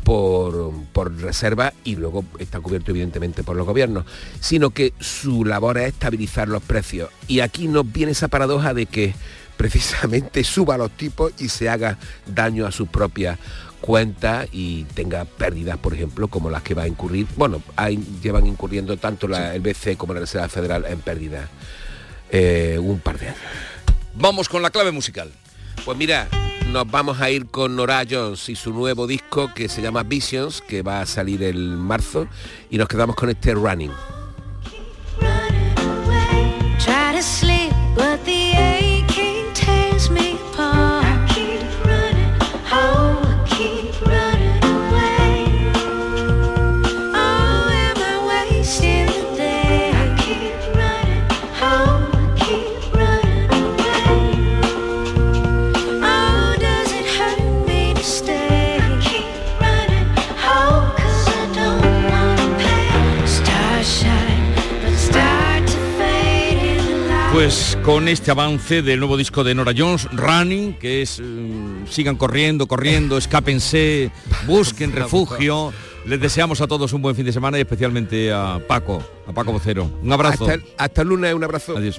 por, por reserva y luego está cubierto evidentemente por los gobiernos, sino que su labor es estabilizar los precios. Y aquí nos viene esa paradoja de que precisamente suba los tipos y se haga daño a sus propias cuentas y tenga pérdidas, por ejemplo, como las que va a incurrir. Bueno, hay, llevan incurriendo tanto la, el BC como la Reserva Federal en pérdidas eh, un par de años. Vamos con la clave musical. Pues mira, nos vamos a ir con Nora Jones y su nuevo disco que se llama Visions, que va a salir el marzo, y nos quedamos con este Running. Pues con este avance del nuevo disco de Nora Jones, Running, que es eh, sigan corriendo, corriendo, escápense, busquen refugio. Les deseamos a todos un buen fin de semana y especialmente a Paco, a Paco Vocero. Un abrazo. Hasta el, hasta el lunes, un abrazo. Adiós.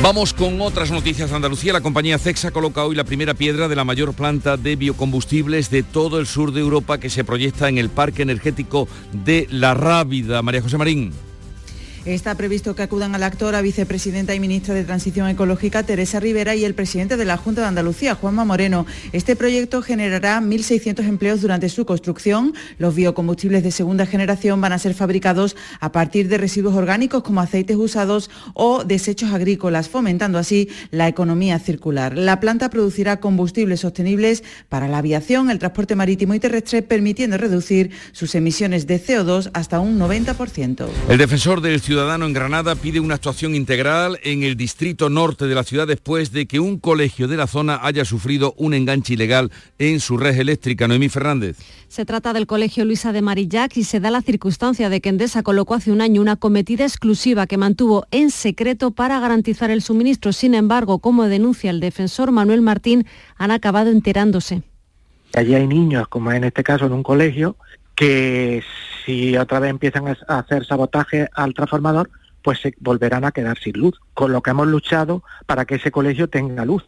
Vamos con otras noticias de Andalucía. La compañía CEXA coloca hoy la primera piedra de la mayor planta de biocombustibles de todo el sur de Europa que se proyecta en el Parque Energético de La Rábida. María José Marín. Está previsto que acudan acto la vicepresidenta y ministra de Transición Ecológica, Teresa Rivera, y el presidente de la Junta de Andalucía, Juanma Moreno. Este proyecto generará 1.600 empleos durante su construcción. Los biocombustibles de segunda generación van a ser fabricados a partir de residuos orgánicos como aceites usados o desechos agrícolas, fomentando así la economía circular. La planta producirá combustibles sostenibles para la aviación, el transporte marítimo y terrestre, permitiendo reducir sus emisiones de CO2 hasta un 90%. El defensor del ciudadano en Granada pide una actuación integral en el distrito norte de la ciudad después de que un colegio de la zona haya sufrido un enganche ilegal en su red eléctrica. Noemí Fernández. Se trata del Colegio Luisa de Marillac y se da la circunstancia de que Endesa colocó hace un año una cometida exclusiva que mantuvo en secreto para garantizar el suministro. Sin embargo, como denuncia el defensor Manuel Martín, han acabado enterándose. Allí hay niños, como en este caso en un colegio, que si otra vez empiezan a hacer sabotaje al transformador, pues se volverán a quedar sin luz, con lo que hemos luchado para que ese colegio tenga luz.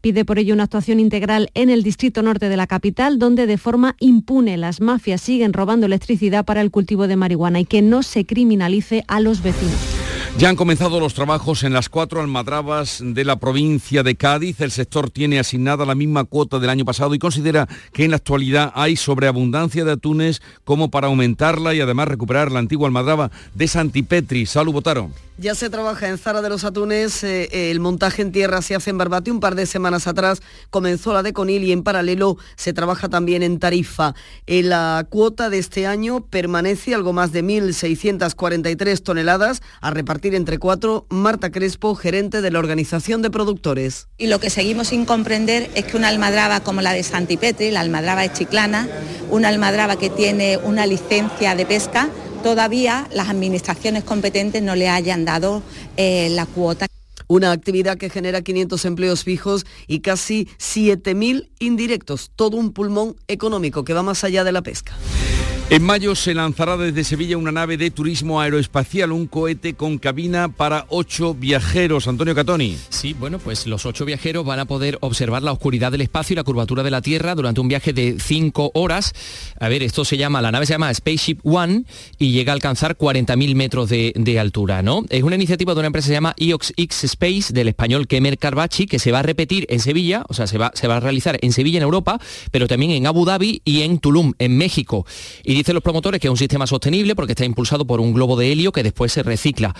Pide por ello una actuación integral en el distrito norte de la capital, donde de forma impune las mafias siguen robando electricidad para el cultivo de marihuana y que no se criminalice a los vecinos. Ya han comenzado los trabajos en las cuatro almadrabas de la provincia de Cádiz. El sector tiene asignada la misma cuota del año pasado y considera que en la actualidad hay sobreabundancia de atunes como para aumentarla y además recuperar la antigua almadraba de Santipetri. Salud, Botaro. Ya se trabaja en Zara de los Atunes, eh, el montaje en tierra se hace en Barbate. Un par de semanas atrás comenzó la de Conil y en paralelo se trabaja también en Tarifa. Eh, la cuota de este año permanece algo más de 1.643 toneladas a repartir entre cuatro. Marta Crespo, gerente de la Organización de Productores. Y lo que seguimos sin comprender es que una almadraba como la de Santipetri, la almadraba de Chiclana, una almadraba que tiene una licencia de pesca, todavía las administraciones competentes no le hayan dado eh, la cuota. Una actividad que genera 500 empleos fijos y casi 7.000 indirectos, todo un pulmón económico que va más allá de la pesca. En mayo se lanzará desde Sevilla una nave de turismo aeroespacial, un cohete con cabina para ocho viajeros. Antonio Catoni. Sí, bueno, pues los ocho viajeros van a poder observar la oscuridad del espacio y la curvatura de la Tierra durante un viaje de cinco horas. A ver, esto se llama, la nave se llama Spaceship One y llega a alcanzar 40.000 metros de, de altura, ¿no? Es una iniciativa de una empresa que se llama IOX X Space del español Kemer Carbachi que se va a repetir en Sevilla, o sea, se va, se va a realizar en Sevilla, en Europa, pero también en Abu Dhabi y en Tulum, en México. Y dicen los promotores que es un sistema sostenible porque está impulsado por un globo de helio que después se recicla.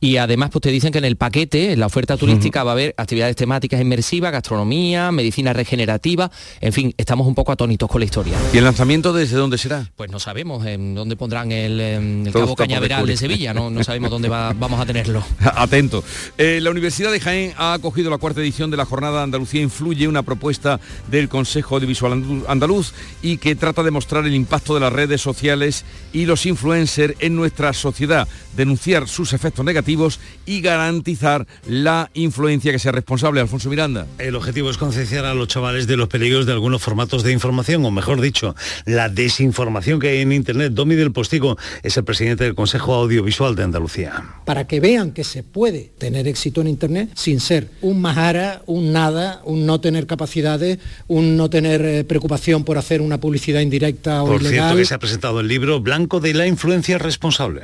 Y además pues te dicen que en el paquete, en la oferta turística, va a haber actividades temáticas inmersivas, gastronomía, medicina regenerativa, en fin, estamos un poco atónitos con la historia. ¿Y el lanzamiento desde dónde será? Pues no sabemos en dónde pondrán el, em, el Cabo Cañaveral de. Sevilla, no, no sabemos dónde va- vamos a tenerlo. Atento. Eh, la Universidad de Jaén ha acogido la cuarta edición de la jornada Andalucía Influye, una propuesta del Consejo Audiovisual Andaluz y que trata de mostrar el impacto de las redes sociales y los influencers en nuestra sociedad, denunciar sus efectos negativos y garantizar la influencia que sea responsable. Alfonso Miranda. El objetivo es concienciar a los chavales de los peligros de algunos formatos de información, o mejor dicho, la desinformación que hay en Internet. Domi del Postigo es el presidente del Consejo Audiovisual de Andalucía. para que vean que se puede tener éxito en Internet sin ser un majara, un nada, un no tener capacidades, un no tener eh, preocupación por hacer una publicidad indirecta o Por ilegal. cierto que se ha presentado el libro Blanco de la influencia responsable.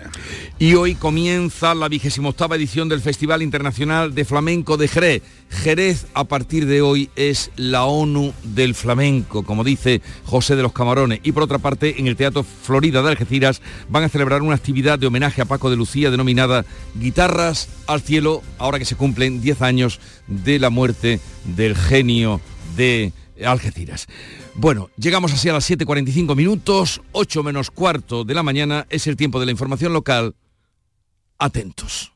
Y hoy comienza la vigésima octava edición del Festival Internacional de Flamenco de Jerez. Jerez a partir de hoy es la ONU del flamenco, como dice José de los Camarones. Y por otra parte, en el Teatro Florida de Algeciras van a celebrar una actividad de homenaje a Paco de Lucía denominada Guitarras al Cielo, ahora que se cumplen 10 años de la muerte del genio de Algeciras. Bueno, llegamos así a las 7.45 minutos, 8 menos cuarto de la mañana, es el tiempo de la información local. Atentos.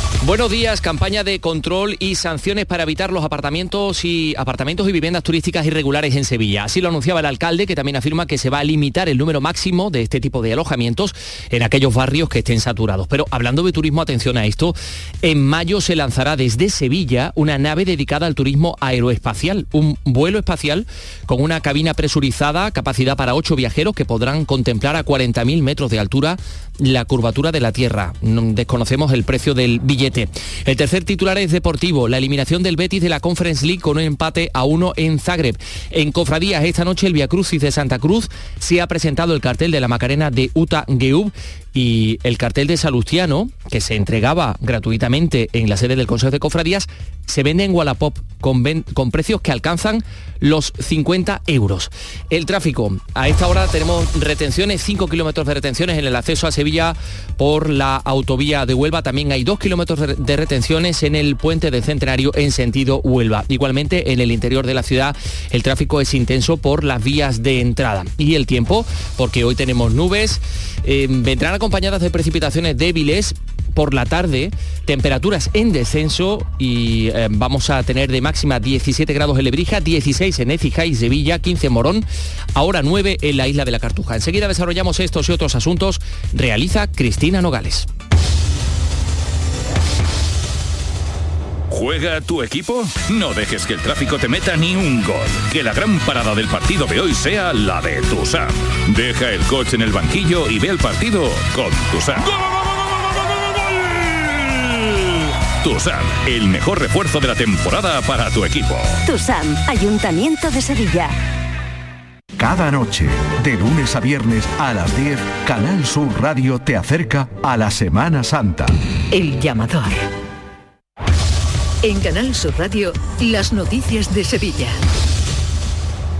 Buenos días, campaña de control y sanciones para evitar los apartamentos y apartamentos y viviendas turísticas irregulares en Sevilla. Así lo anunciaba el alcalde, que también afirma que se va a limitar el número máximo de este tipo de alojamientos en aquellos barrios que estén saturados. Pero hablando de turismo, atención a esto, en mayo se lanzará desde Sevilla una nave dedicada al turismo aeroespacial, un vuelo espacial con una cabina presurizada, capacidad para ocho viajeros que podrán contemplar a 40.000 metros de altura la curvatura de la Tierra. No- Desconocemos el precio del billete. El tercer titular es deportivo, la eliminación del Betis de la Conference League con un empate a uno en Zagreb. En Cofradías esta noche el Via Crucis de Santa Cruz se ha presentado el cartel de la Macarena de Uta Geub y el cartel de Salustiano, que se entregaba gratuitamente en la sede del Consejo de Cofradías, se vende en Wallapop con, precios que alcanzan los 50 euros. El tráfico, a esta hora tenemos retenciones, 5 kilómetros de retenciones en el acceso a Sevilla por la autovía de Huelva. También hay 2 kilómetros de- retenciones en el puente del Centenario en sentido Huelva. Igualmente en el interior de la ciudad el tráfico es intenso por las vías de entrada. Y el tiempo, porque hoy tenemos nubes, eh, vendrán acompañadas de precipitaciones débiles por la tarde, temperaturas en descenso y eh, vamos a tener de máxima 17 grados en Lebrija, 16 en Écija y Sevilla, 15 en Morón, ahora 9 en la isla de la Cartuja. Enseguida desarrollamos estos y otros asuntos. Realiza Cristina Nogales. ¿Juega tu equipo? No dejes que el tráfico te meta ni un gol. Que la gran parada del partido de hoy sea la de Tusam. Deja el coche en el banquillo y ve el partido con Tusam. Tusam, el mejor refuerzo de la temporada para tu equipo. TUSAM, Ayuntamiento de Sevilla. Cada noche, de lunes a viernes a las 10, Canal Sur Radio te acerca a la Semana Santa. El llamador. En Canal Sur Radio, las noticias de Sevilla.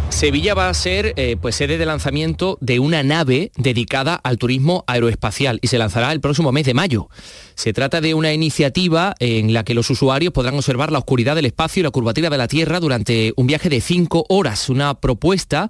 Sevilla va a ser eh, pues sede de lanzamiento de una nave dedicada al turismo aeroespacial y se lanzará el próximo mes de mayo. Se trata de una iniciativa en la que los usuarios podrán observar la oscuridad del espacio y la curvatura de la Tierra durante un viaje de cinco horas. Una propuesta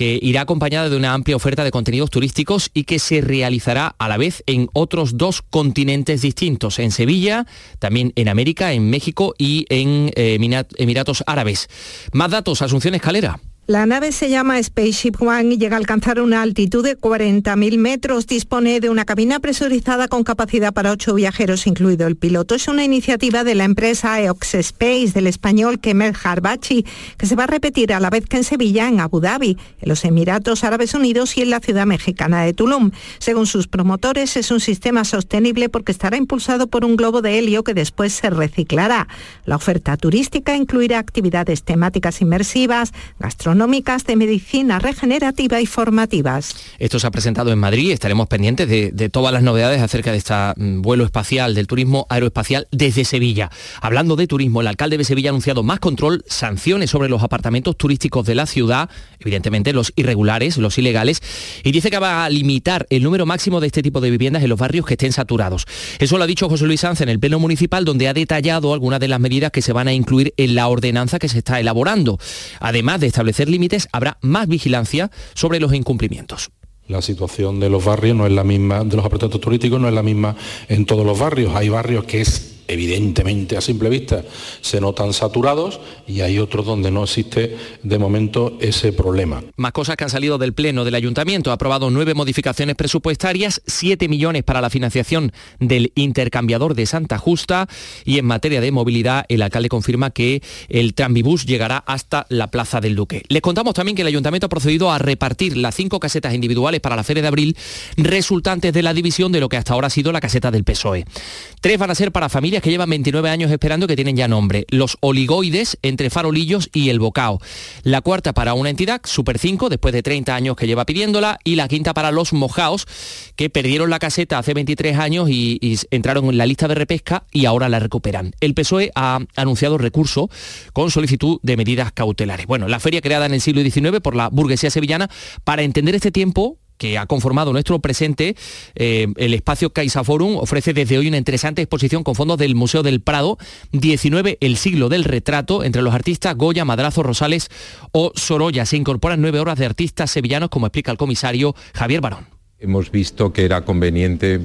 que irá acompañada de una amplia oferta de contenidos turísticos y que se realizará a la vez en otros dos continentes distintos, en Sevilla, también en América, en México y en eh, Emiratos Árabes. Más datos, Asunción Escalera. La nave se llama Spaceship One y llega a alcanzar una altitud de 40.000 metros. Dispone de una cabina presurizada con capacidad para ocho viajeros, incluido el piloto. Es una iniciativa de la empresa EOX Space del español Kemal Harbachi, que se va a repetir a la vez que en Sevilla, en Abu Dhabi, en los Emiratos Árabes Unidos y en la ciudad mexicana de Tulum. Según sus promotores, es un sistema sostenible porque estará impulsado por un globo de helio que después se reciclará. La oferta turística incluirá actividades temáticas inmersivas, gastronómicas, de medicina regenerativa y formativas. Esto se ha presentado en Madrid, estaremos pendientes de, de todas las novedades acerca de este vuelo espacial, del turismo aeroespacial desde Sevilla. Hablando de turismo, el alcalde de Sevilla ha anunciado más control, sanciones sobre los apartamentos turísticos de la ciudad, evidentemente los irregulares, los ilegales, y dice que va a limitar el número máximo de este tipo de viviendas en los barrios que estén saturados. Eso lo ha dicho José Luis Sanz en el Pleno Municipal, donde ha detallado algunas de las medidas que se van a incluir en la ordenanza que se está elaborando. Además de establecer límites, habrá más vigilancia sobre los incumplimientos. La situación de los barrios no es la misma, de los apartamentos turísticos no es la misma en todos los barrios. Hay barrios que es evidentemente a simple vista se notan saturados y hay otros donde no existe de momento ese problema. Más cosas que han salido del Pleno del Ayuntamiento. Ha aprobado nueve modificaciones presupuestarias, 7 millones para la financiación del intercambiador de Santa Justa y en materia de movilidad el alcalde confirma que el Tranvibús llegará hasta la Plaza del Duque. Les contamos también que el Ayuntamiento ha procedido a repartir las cinco casetas individuales para la Feria de Abril resultantes de la división de lo que hasta ahora ha sido la caseta del PSOE. Tres van a ser para que llevan 29 años esperando que tienen ya nombre. Los oligoides entre Farolillos y El Bocao. La cuarta para una entidad, Super 5, después de 30 años que lleva pidiéndola. Y la quinta para los Mojaos, que perdieron la caseta hace 23 años y entraron en la lista de repesca y ahora la recuperan. El PSOE ha anunciado recurso con solicitud de medidas cautelares. Bueno, la feria creada en el siglo XIX por la burguesía sevillana para entender este tiempo que ha conformado nuestro presente, eh, el espacio Caixa Forum ofrece desde hoy una interesante exposición con fondos del Museo del Prado, 19, el siglo del retrato, entre los artistas Goya, Madrazo, Rosales o Sorolla. Se incorporan nueve horas de artistas sevillanos, como explica el comisario Javier Barón. Hemos visto que era conveniente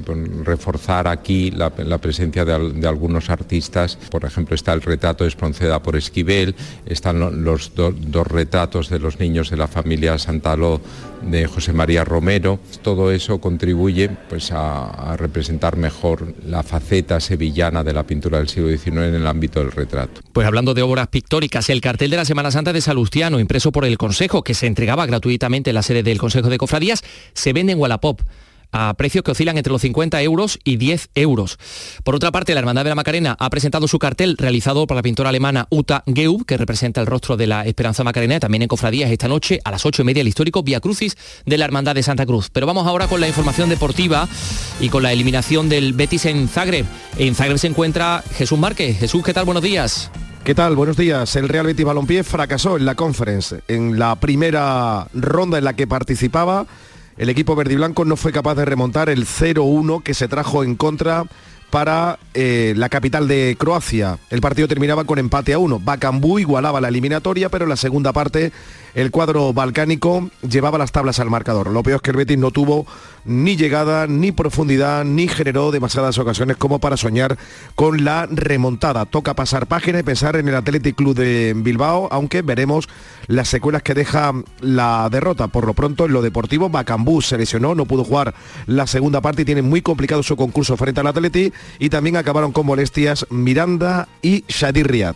reforzar aquí la, presencia de, al, de, algunos artistas. Por ejemplo, está el retrato de Espronceda por Esquivel, están los do, dos retratos de los niños de la familia Santaló de José María Romero. Todo eso contribuye pues, a, representar mejor la faceta sevillana de la pintura del siglo XIX en el ámbito del retrato. Pues hablando de obras pictóricas, el cartel de la Semana Santa de Salustiano, impreso por el Consejo, que se entregaba gratuitamente en la sede del Consejo de Cofradías, se vende en A precios que oscilan entre los 50 euros y 10 euros. Por otra parte, la Hermandad de la Macarena ha presentado su cartel realizado por la pintora alemana Uta Geub, que representa el rostro de la Esperanza Macarena, también en cofradías esta noche a las 8 y media el histórico Via Crucis de la Hermandad de Santa Cruz. Pero vamos ahora con la información deportiva y con la eliminación del Betis en Zagreb. En Zagreb se encuentra Jesús Márquez. Jesús, ¿qué tal? Buenos días. ¿Qué tal? Buenos días. El Real Betis Balompié fracasó en la conference. En la primera ronda en la que participaba, el equipo verdiblanco no fue capaz de remontar el 0-1 que se trajo en contra para eh, la capital de Croacia. El partido terminaba con empate a uno. Bacambú igualaba la eliminatoria, pero en la segunda parte el cuadro balcánico llevaba las tablas al marcador. Lo peor es que el Betis no tuvo ni llegada, ni profundidad, ni generó demasiadas ocasiones como para soñar con la remontada. Toca pasar página y pensar en el Athletic Club de Bilbao, aunque veremos las secuelas que deja la derrota. Por lo pronto, en lo deportivo, Bacambú se lesionó, no pudo jugar la segunda parte y tiene muy complicado su concurso frente al Atleti y también acabaron con molestias Miranda y Shadir Riyad.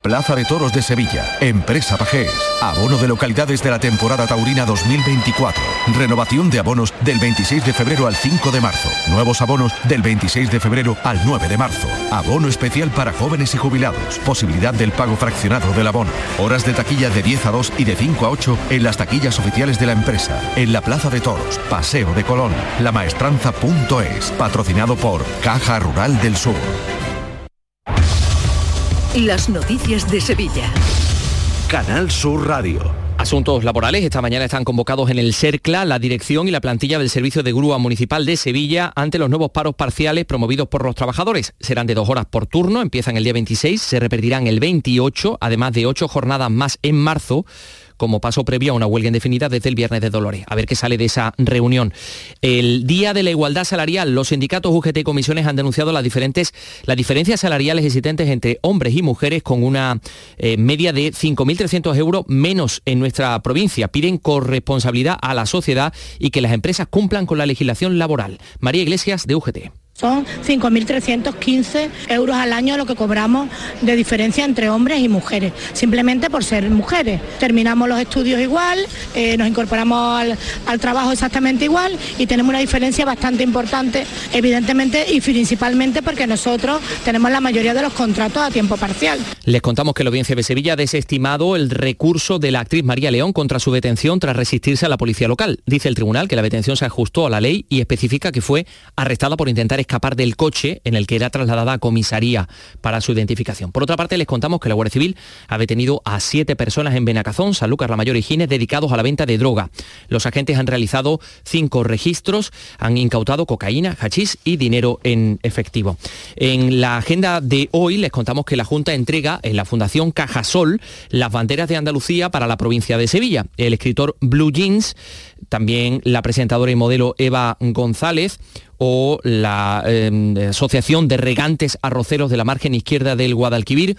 Plaza de Toros de Sevilla, Empresa Pajés, abono de localidades de la temporada taurina 2024, renovación de abonos del 26 de febrero al 5 de marzo, nuevos abonos del 26 de febrero al 9 de marzo, abono especial para jóvenes y jubilados, posibilidad del pago fraccionado del abono, horas de taquilla de 10 a 2 y de 5 a 8 en las taquillas oficiales de la empresa, en la Plaza de Toros, Paseo de Colón, lamaestranza.es, patrocinado por Caja Rural del Sur. Las noticias de Sevilla. Canal Sur Radio. Asuntos laborales. Esta mañana están convocados en el CERCLA la dirección y la plantilla del Servicio de Grúa Municipal de Sevilla ante los nuevos paros parciales promovidos por los trabajadores. Serán de dos horas por turno, empiezan el día 26, se repetirán el 28, además de ocho jornadas más en marzo como paso previo a una huelga indefinida desde el viernes de Dolores. A ver qué sale de esa reunión. El Día de la Igualdad Salarial, los sindicatos UGT y comisiones han denunciado las, diferentes, las diferencias salariales existentes entre hombres y mujeres con una eh, media de 5.300 euros menos en nuestra provincia. Piden corresponsabilidad a la sociedad y que las empresas cumplan con la legislación laboral. María Iglesias de UGT. Son 5.315 euros al año lo que cobramos de diferencia entre hombres y mujeres, simplemente por ser mujeres. Terminamos los estudios igual, eh, nos incorporamos al, al, trabajo exactamente igual y tenemos una diferencia bastante importante, evidentemente y principalmente porque nosotros tenemos la mayoría de los contratos a tiempo parcial. Les contamos que la Audiencia de Sevilla ha desestimado el recurso de la actriz María León contra su detención tras resistirse a la policía local. Dice el tribunal que la detención se ajustó a la ley y especifica que fue arrestada por intentar escapar del coche en el que era trasladada a comisaría para su identificación. Por otra parte, les contamos que la Guardia Civil ha detenido a siete personas en Benacazón, San Lucas, La Mayor y Gines, dedicados a la venta de droga. Los agentes han realizado cinco registros, han incautado cocaína, hachís y dinero en efectivo. En la agenda de hoy les contamos que la Junta entrega en la Fundación Cajasol las banderas de Andalucía para la provincia de Sevilla. El escritor Blue Jeans, también la presentadora y modelo Eva González, o la eh, Asociación de Regantes Arroceros de la margen izquierda del Guadalquivir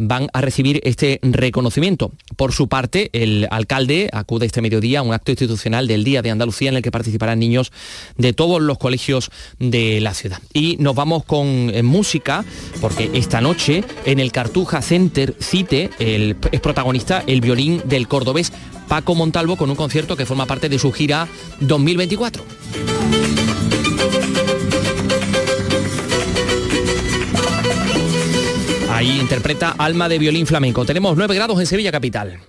van a recibir este reconocimiento. Por su parte, el alcalde acude este mediodía a un acto institucional del Día de Andalucía en el que participarán niños de todos los colegios de la ciudad. Y nos vamos con eh, música, porque esta noche en el Cartuja Center Cite es protagonista el violín del cordobés Paco Montalvo con un concierto que forma parte de su gira 2024. Ahí interpreta Alma de Violín Flamenco. Tenemos 9 grados en Sevilla Capital.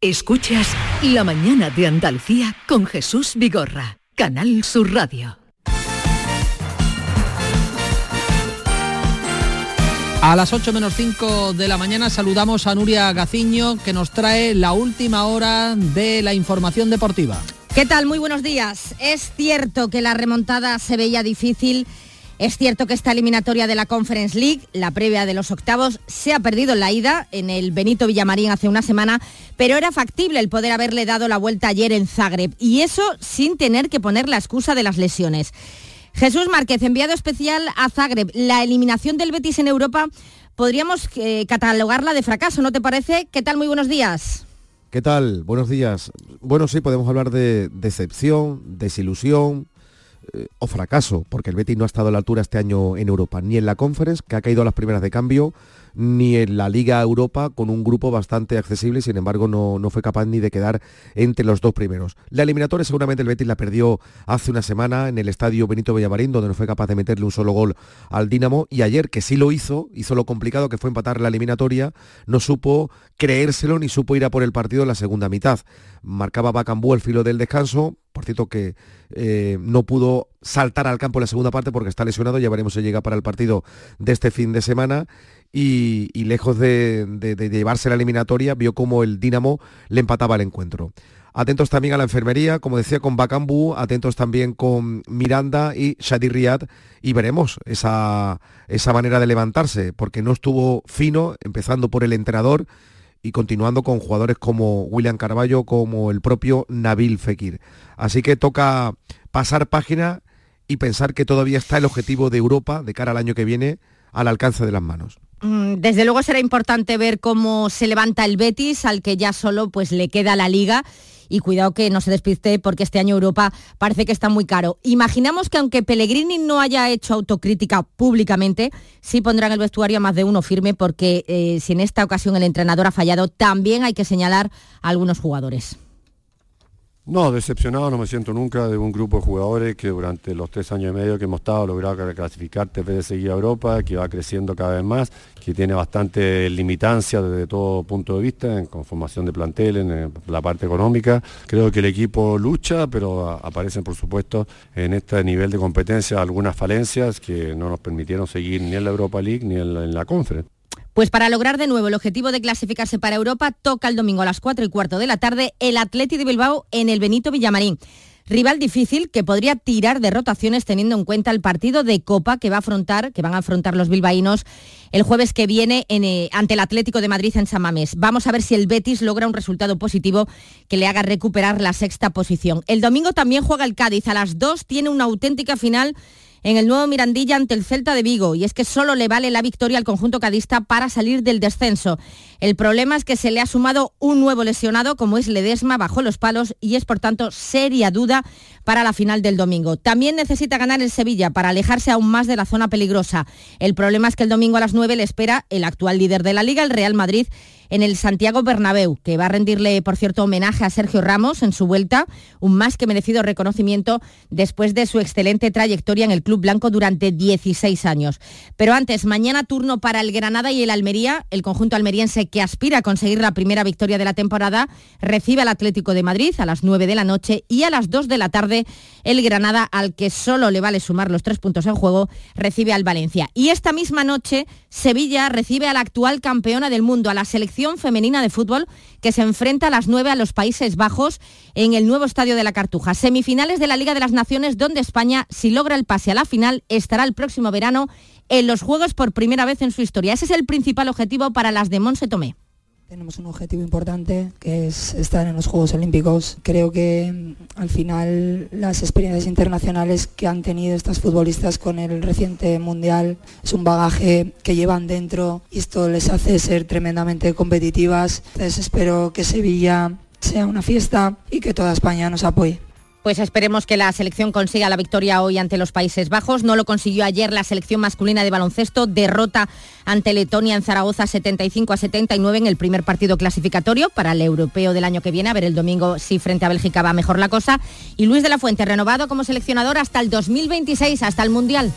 Escuchas La mañana de Andalucía con Jesús Vigorra, Canal Sur Radio. A las 8 menos 5 de la mañana saludamos a Nuria Gaciño que nos trae la última hora de la información deportiva. ¿Qué tal? Muy buenos días. Es cierto que la remontada se veía difícil es cierto que esta eliminatoria de la Conference League, la previa de los octavos, se ha perdido en la ida en el Benito Villamarín hace una semana, pero era factible el poder haberle dado la vuelta ayer en Zagreb y eso sin tener que poner la excusa de las lesiones. Jesús Márquez, enviado especial a Zagreb, la eliminación del Betis en Europa podríamos eh, catalogarla de fracaso, ¿no te parece? ¿Qué tal? Muy buenos días. ¿Qué tal? Buenos días. Bueno, sí, podemos hablar de decepción, desilusión, o fracaso, porque el Betis no ha estado a la altura este año en Europa, ni en la Conference, que ha caído a las primeras de cambio, ni en la Liga Europa con un grupo bastante accesible sin embargo no, no, fue capaz ni de quedar entre los dos primeros. La eliminatoria seguramente el Betis la perdió hace una semana en el estadio Benito Villamarín donde no fue capaz de meterle un solo gol al Dinamo y ayer que sí lo hizo, hizo lo complicado que fue empatar la eliminatoria, no supo creérselo ni supo ir a por el partido en la segunda mitad. Marcaba Bacambú el filo del descanso, que eh, no pudo saltar al campo en la segunda parte porque está lesionado, ya veremos si llega para el partido de este fin de semana. Y, lejos de, llevarse la eliminatoria, vio como el Dinamo le empataba el encuentro. Atentos también a la enfermería, como decía, con Bacambú, atentos también con Miranda y Shadi Riyad, y veremos esa, esa manera de levantarse, porque no estuvo fino, empezando por el entrenador, y continuando con jugadores como William Carballo, como el propio Nabil Fekir. Así que toca pasar página y pensar que todavía está el objetivo de Europa de cara al año que viene al alcance de las manos. Mm, desde luego será importante ver cómo se levanta el Betis, al que ya solo pues, le queda la liga y cuidado que no se despiste porque este año Europa parece que está muy caro. Imaginamos que aunque Pellegrini no haya hecho autocrítica públicamente, sí pondrán el vestuario a más de uno firme porque eh, si en esta ocasión el entrenador ha fallado, también hay que señalar a algunos jugadores. No, decepcionado no me siento nunca de un grupo de jugadores que durante los tres años y medio que hemos estado logrado clasificar vez de seguir a Europa, que va creciendo cada vez más, que tiene bastante limitancia desde todo punto de vista, en conformación de plantel, en la parte económica. Creo que el equipo lucha, pero aparecen por supuesto en este nivel de competencia algunas falencias que no nos permitieron seguir ni en la Europa League ni en la, en la Conference. Pues para lograr de nuevo el objetivo de clasificarse para Europa, toca el domingo a las 4 y cuarto de la tarde el Atleti de Bilbao en el Benito Villamarín. Rival difícil que podría tirar de rotaciones teniendo en cuenta el partido de Copa que va a afrontar, que van a afrontar los bilbaínos el jueves que viene eh, ante el Atlético de Madrid en San Mamés. Vamos a ver si el Betis logra un resultado positivo que le haga recuperar la sexta posición. El domingo también juega el Cádiz. A las 2 tiene una auténtica final en el nuevo Mirandilla ante el Celta de Vigo y es que solo le vale la victoria al conjunto cadista para salir del descenso. El problema es que se le ha sumado un nuevo lesionado como es Ledesma bajo los palos y es por tanto seria duda para la final del domingo. También necesita ganar el Sevilla para alejarse aún más de la zona peligrosa. El problema es que el domingo a las 9 le espera el actual líder de la liga, el Real Madrid, en el Santiago Bernabéu, que va a rendirle, por cierto, homenaje a Sergio Ramos en su vuelta, un más que merecido reconocimiento después de su excelente trayectoria en el Club Blanco durante 16 años. Pero antes, mañana turno para el Granada y el Almería, el conjunto almeriense que aspira a conseguir la primera victoria de la temporada, recibe al Atlético de Madrid a las 9 de la noche y a las 2 de la tarde el Granada, al que solo le vale sumar los tres puntos en juego, recibe al Valencia. Y esta misma noche, Sevilla recibe a la actual campeona del mundo, a la selección femenina de fútbol que se enfrenta a las 9 a los Países Bajos en el nuevo estadio de la Cartuja. Semifinales de la Liga de las Naciones donde España, si logra el pase a la final, estará el próximo verano en los Juegos por primera vez en su historia. Ese es el principal objetivo para las de Monse Tomé. Tenemos un objetivo importante que es estar en los Juegos Olímpicos. Creo que mm, al final las experiencias internacionales que han tenido estas futbolistas con el reciente Mundial es un bagaje que llevan dentro y esto les hace ser tremendamente competitivas. Entonces espero que Sevilla sea una fiesta y que toda España nos apoye. Pues esperemos que la selección consiga la victoria hoy ante los Países Bajos. No lo consiguió ayer la selección masculina de baloncesto. Derrota ante Letonia en Zaragoza 75 a 79 en el primer partido clasificatorio para el europeo del año que viene. A ver el domingo si frente a Bélgica va mejor la cosa. Y Luis de la Fuente renovado como seleccionador hasta el 2026, hasta el Mundial.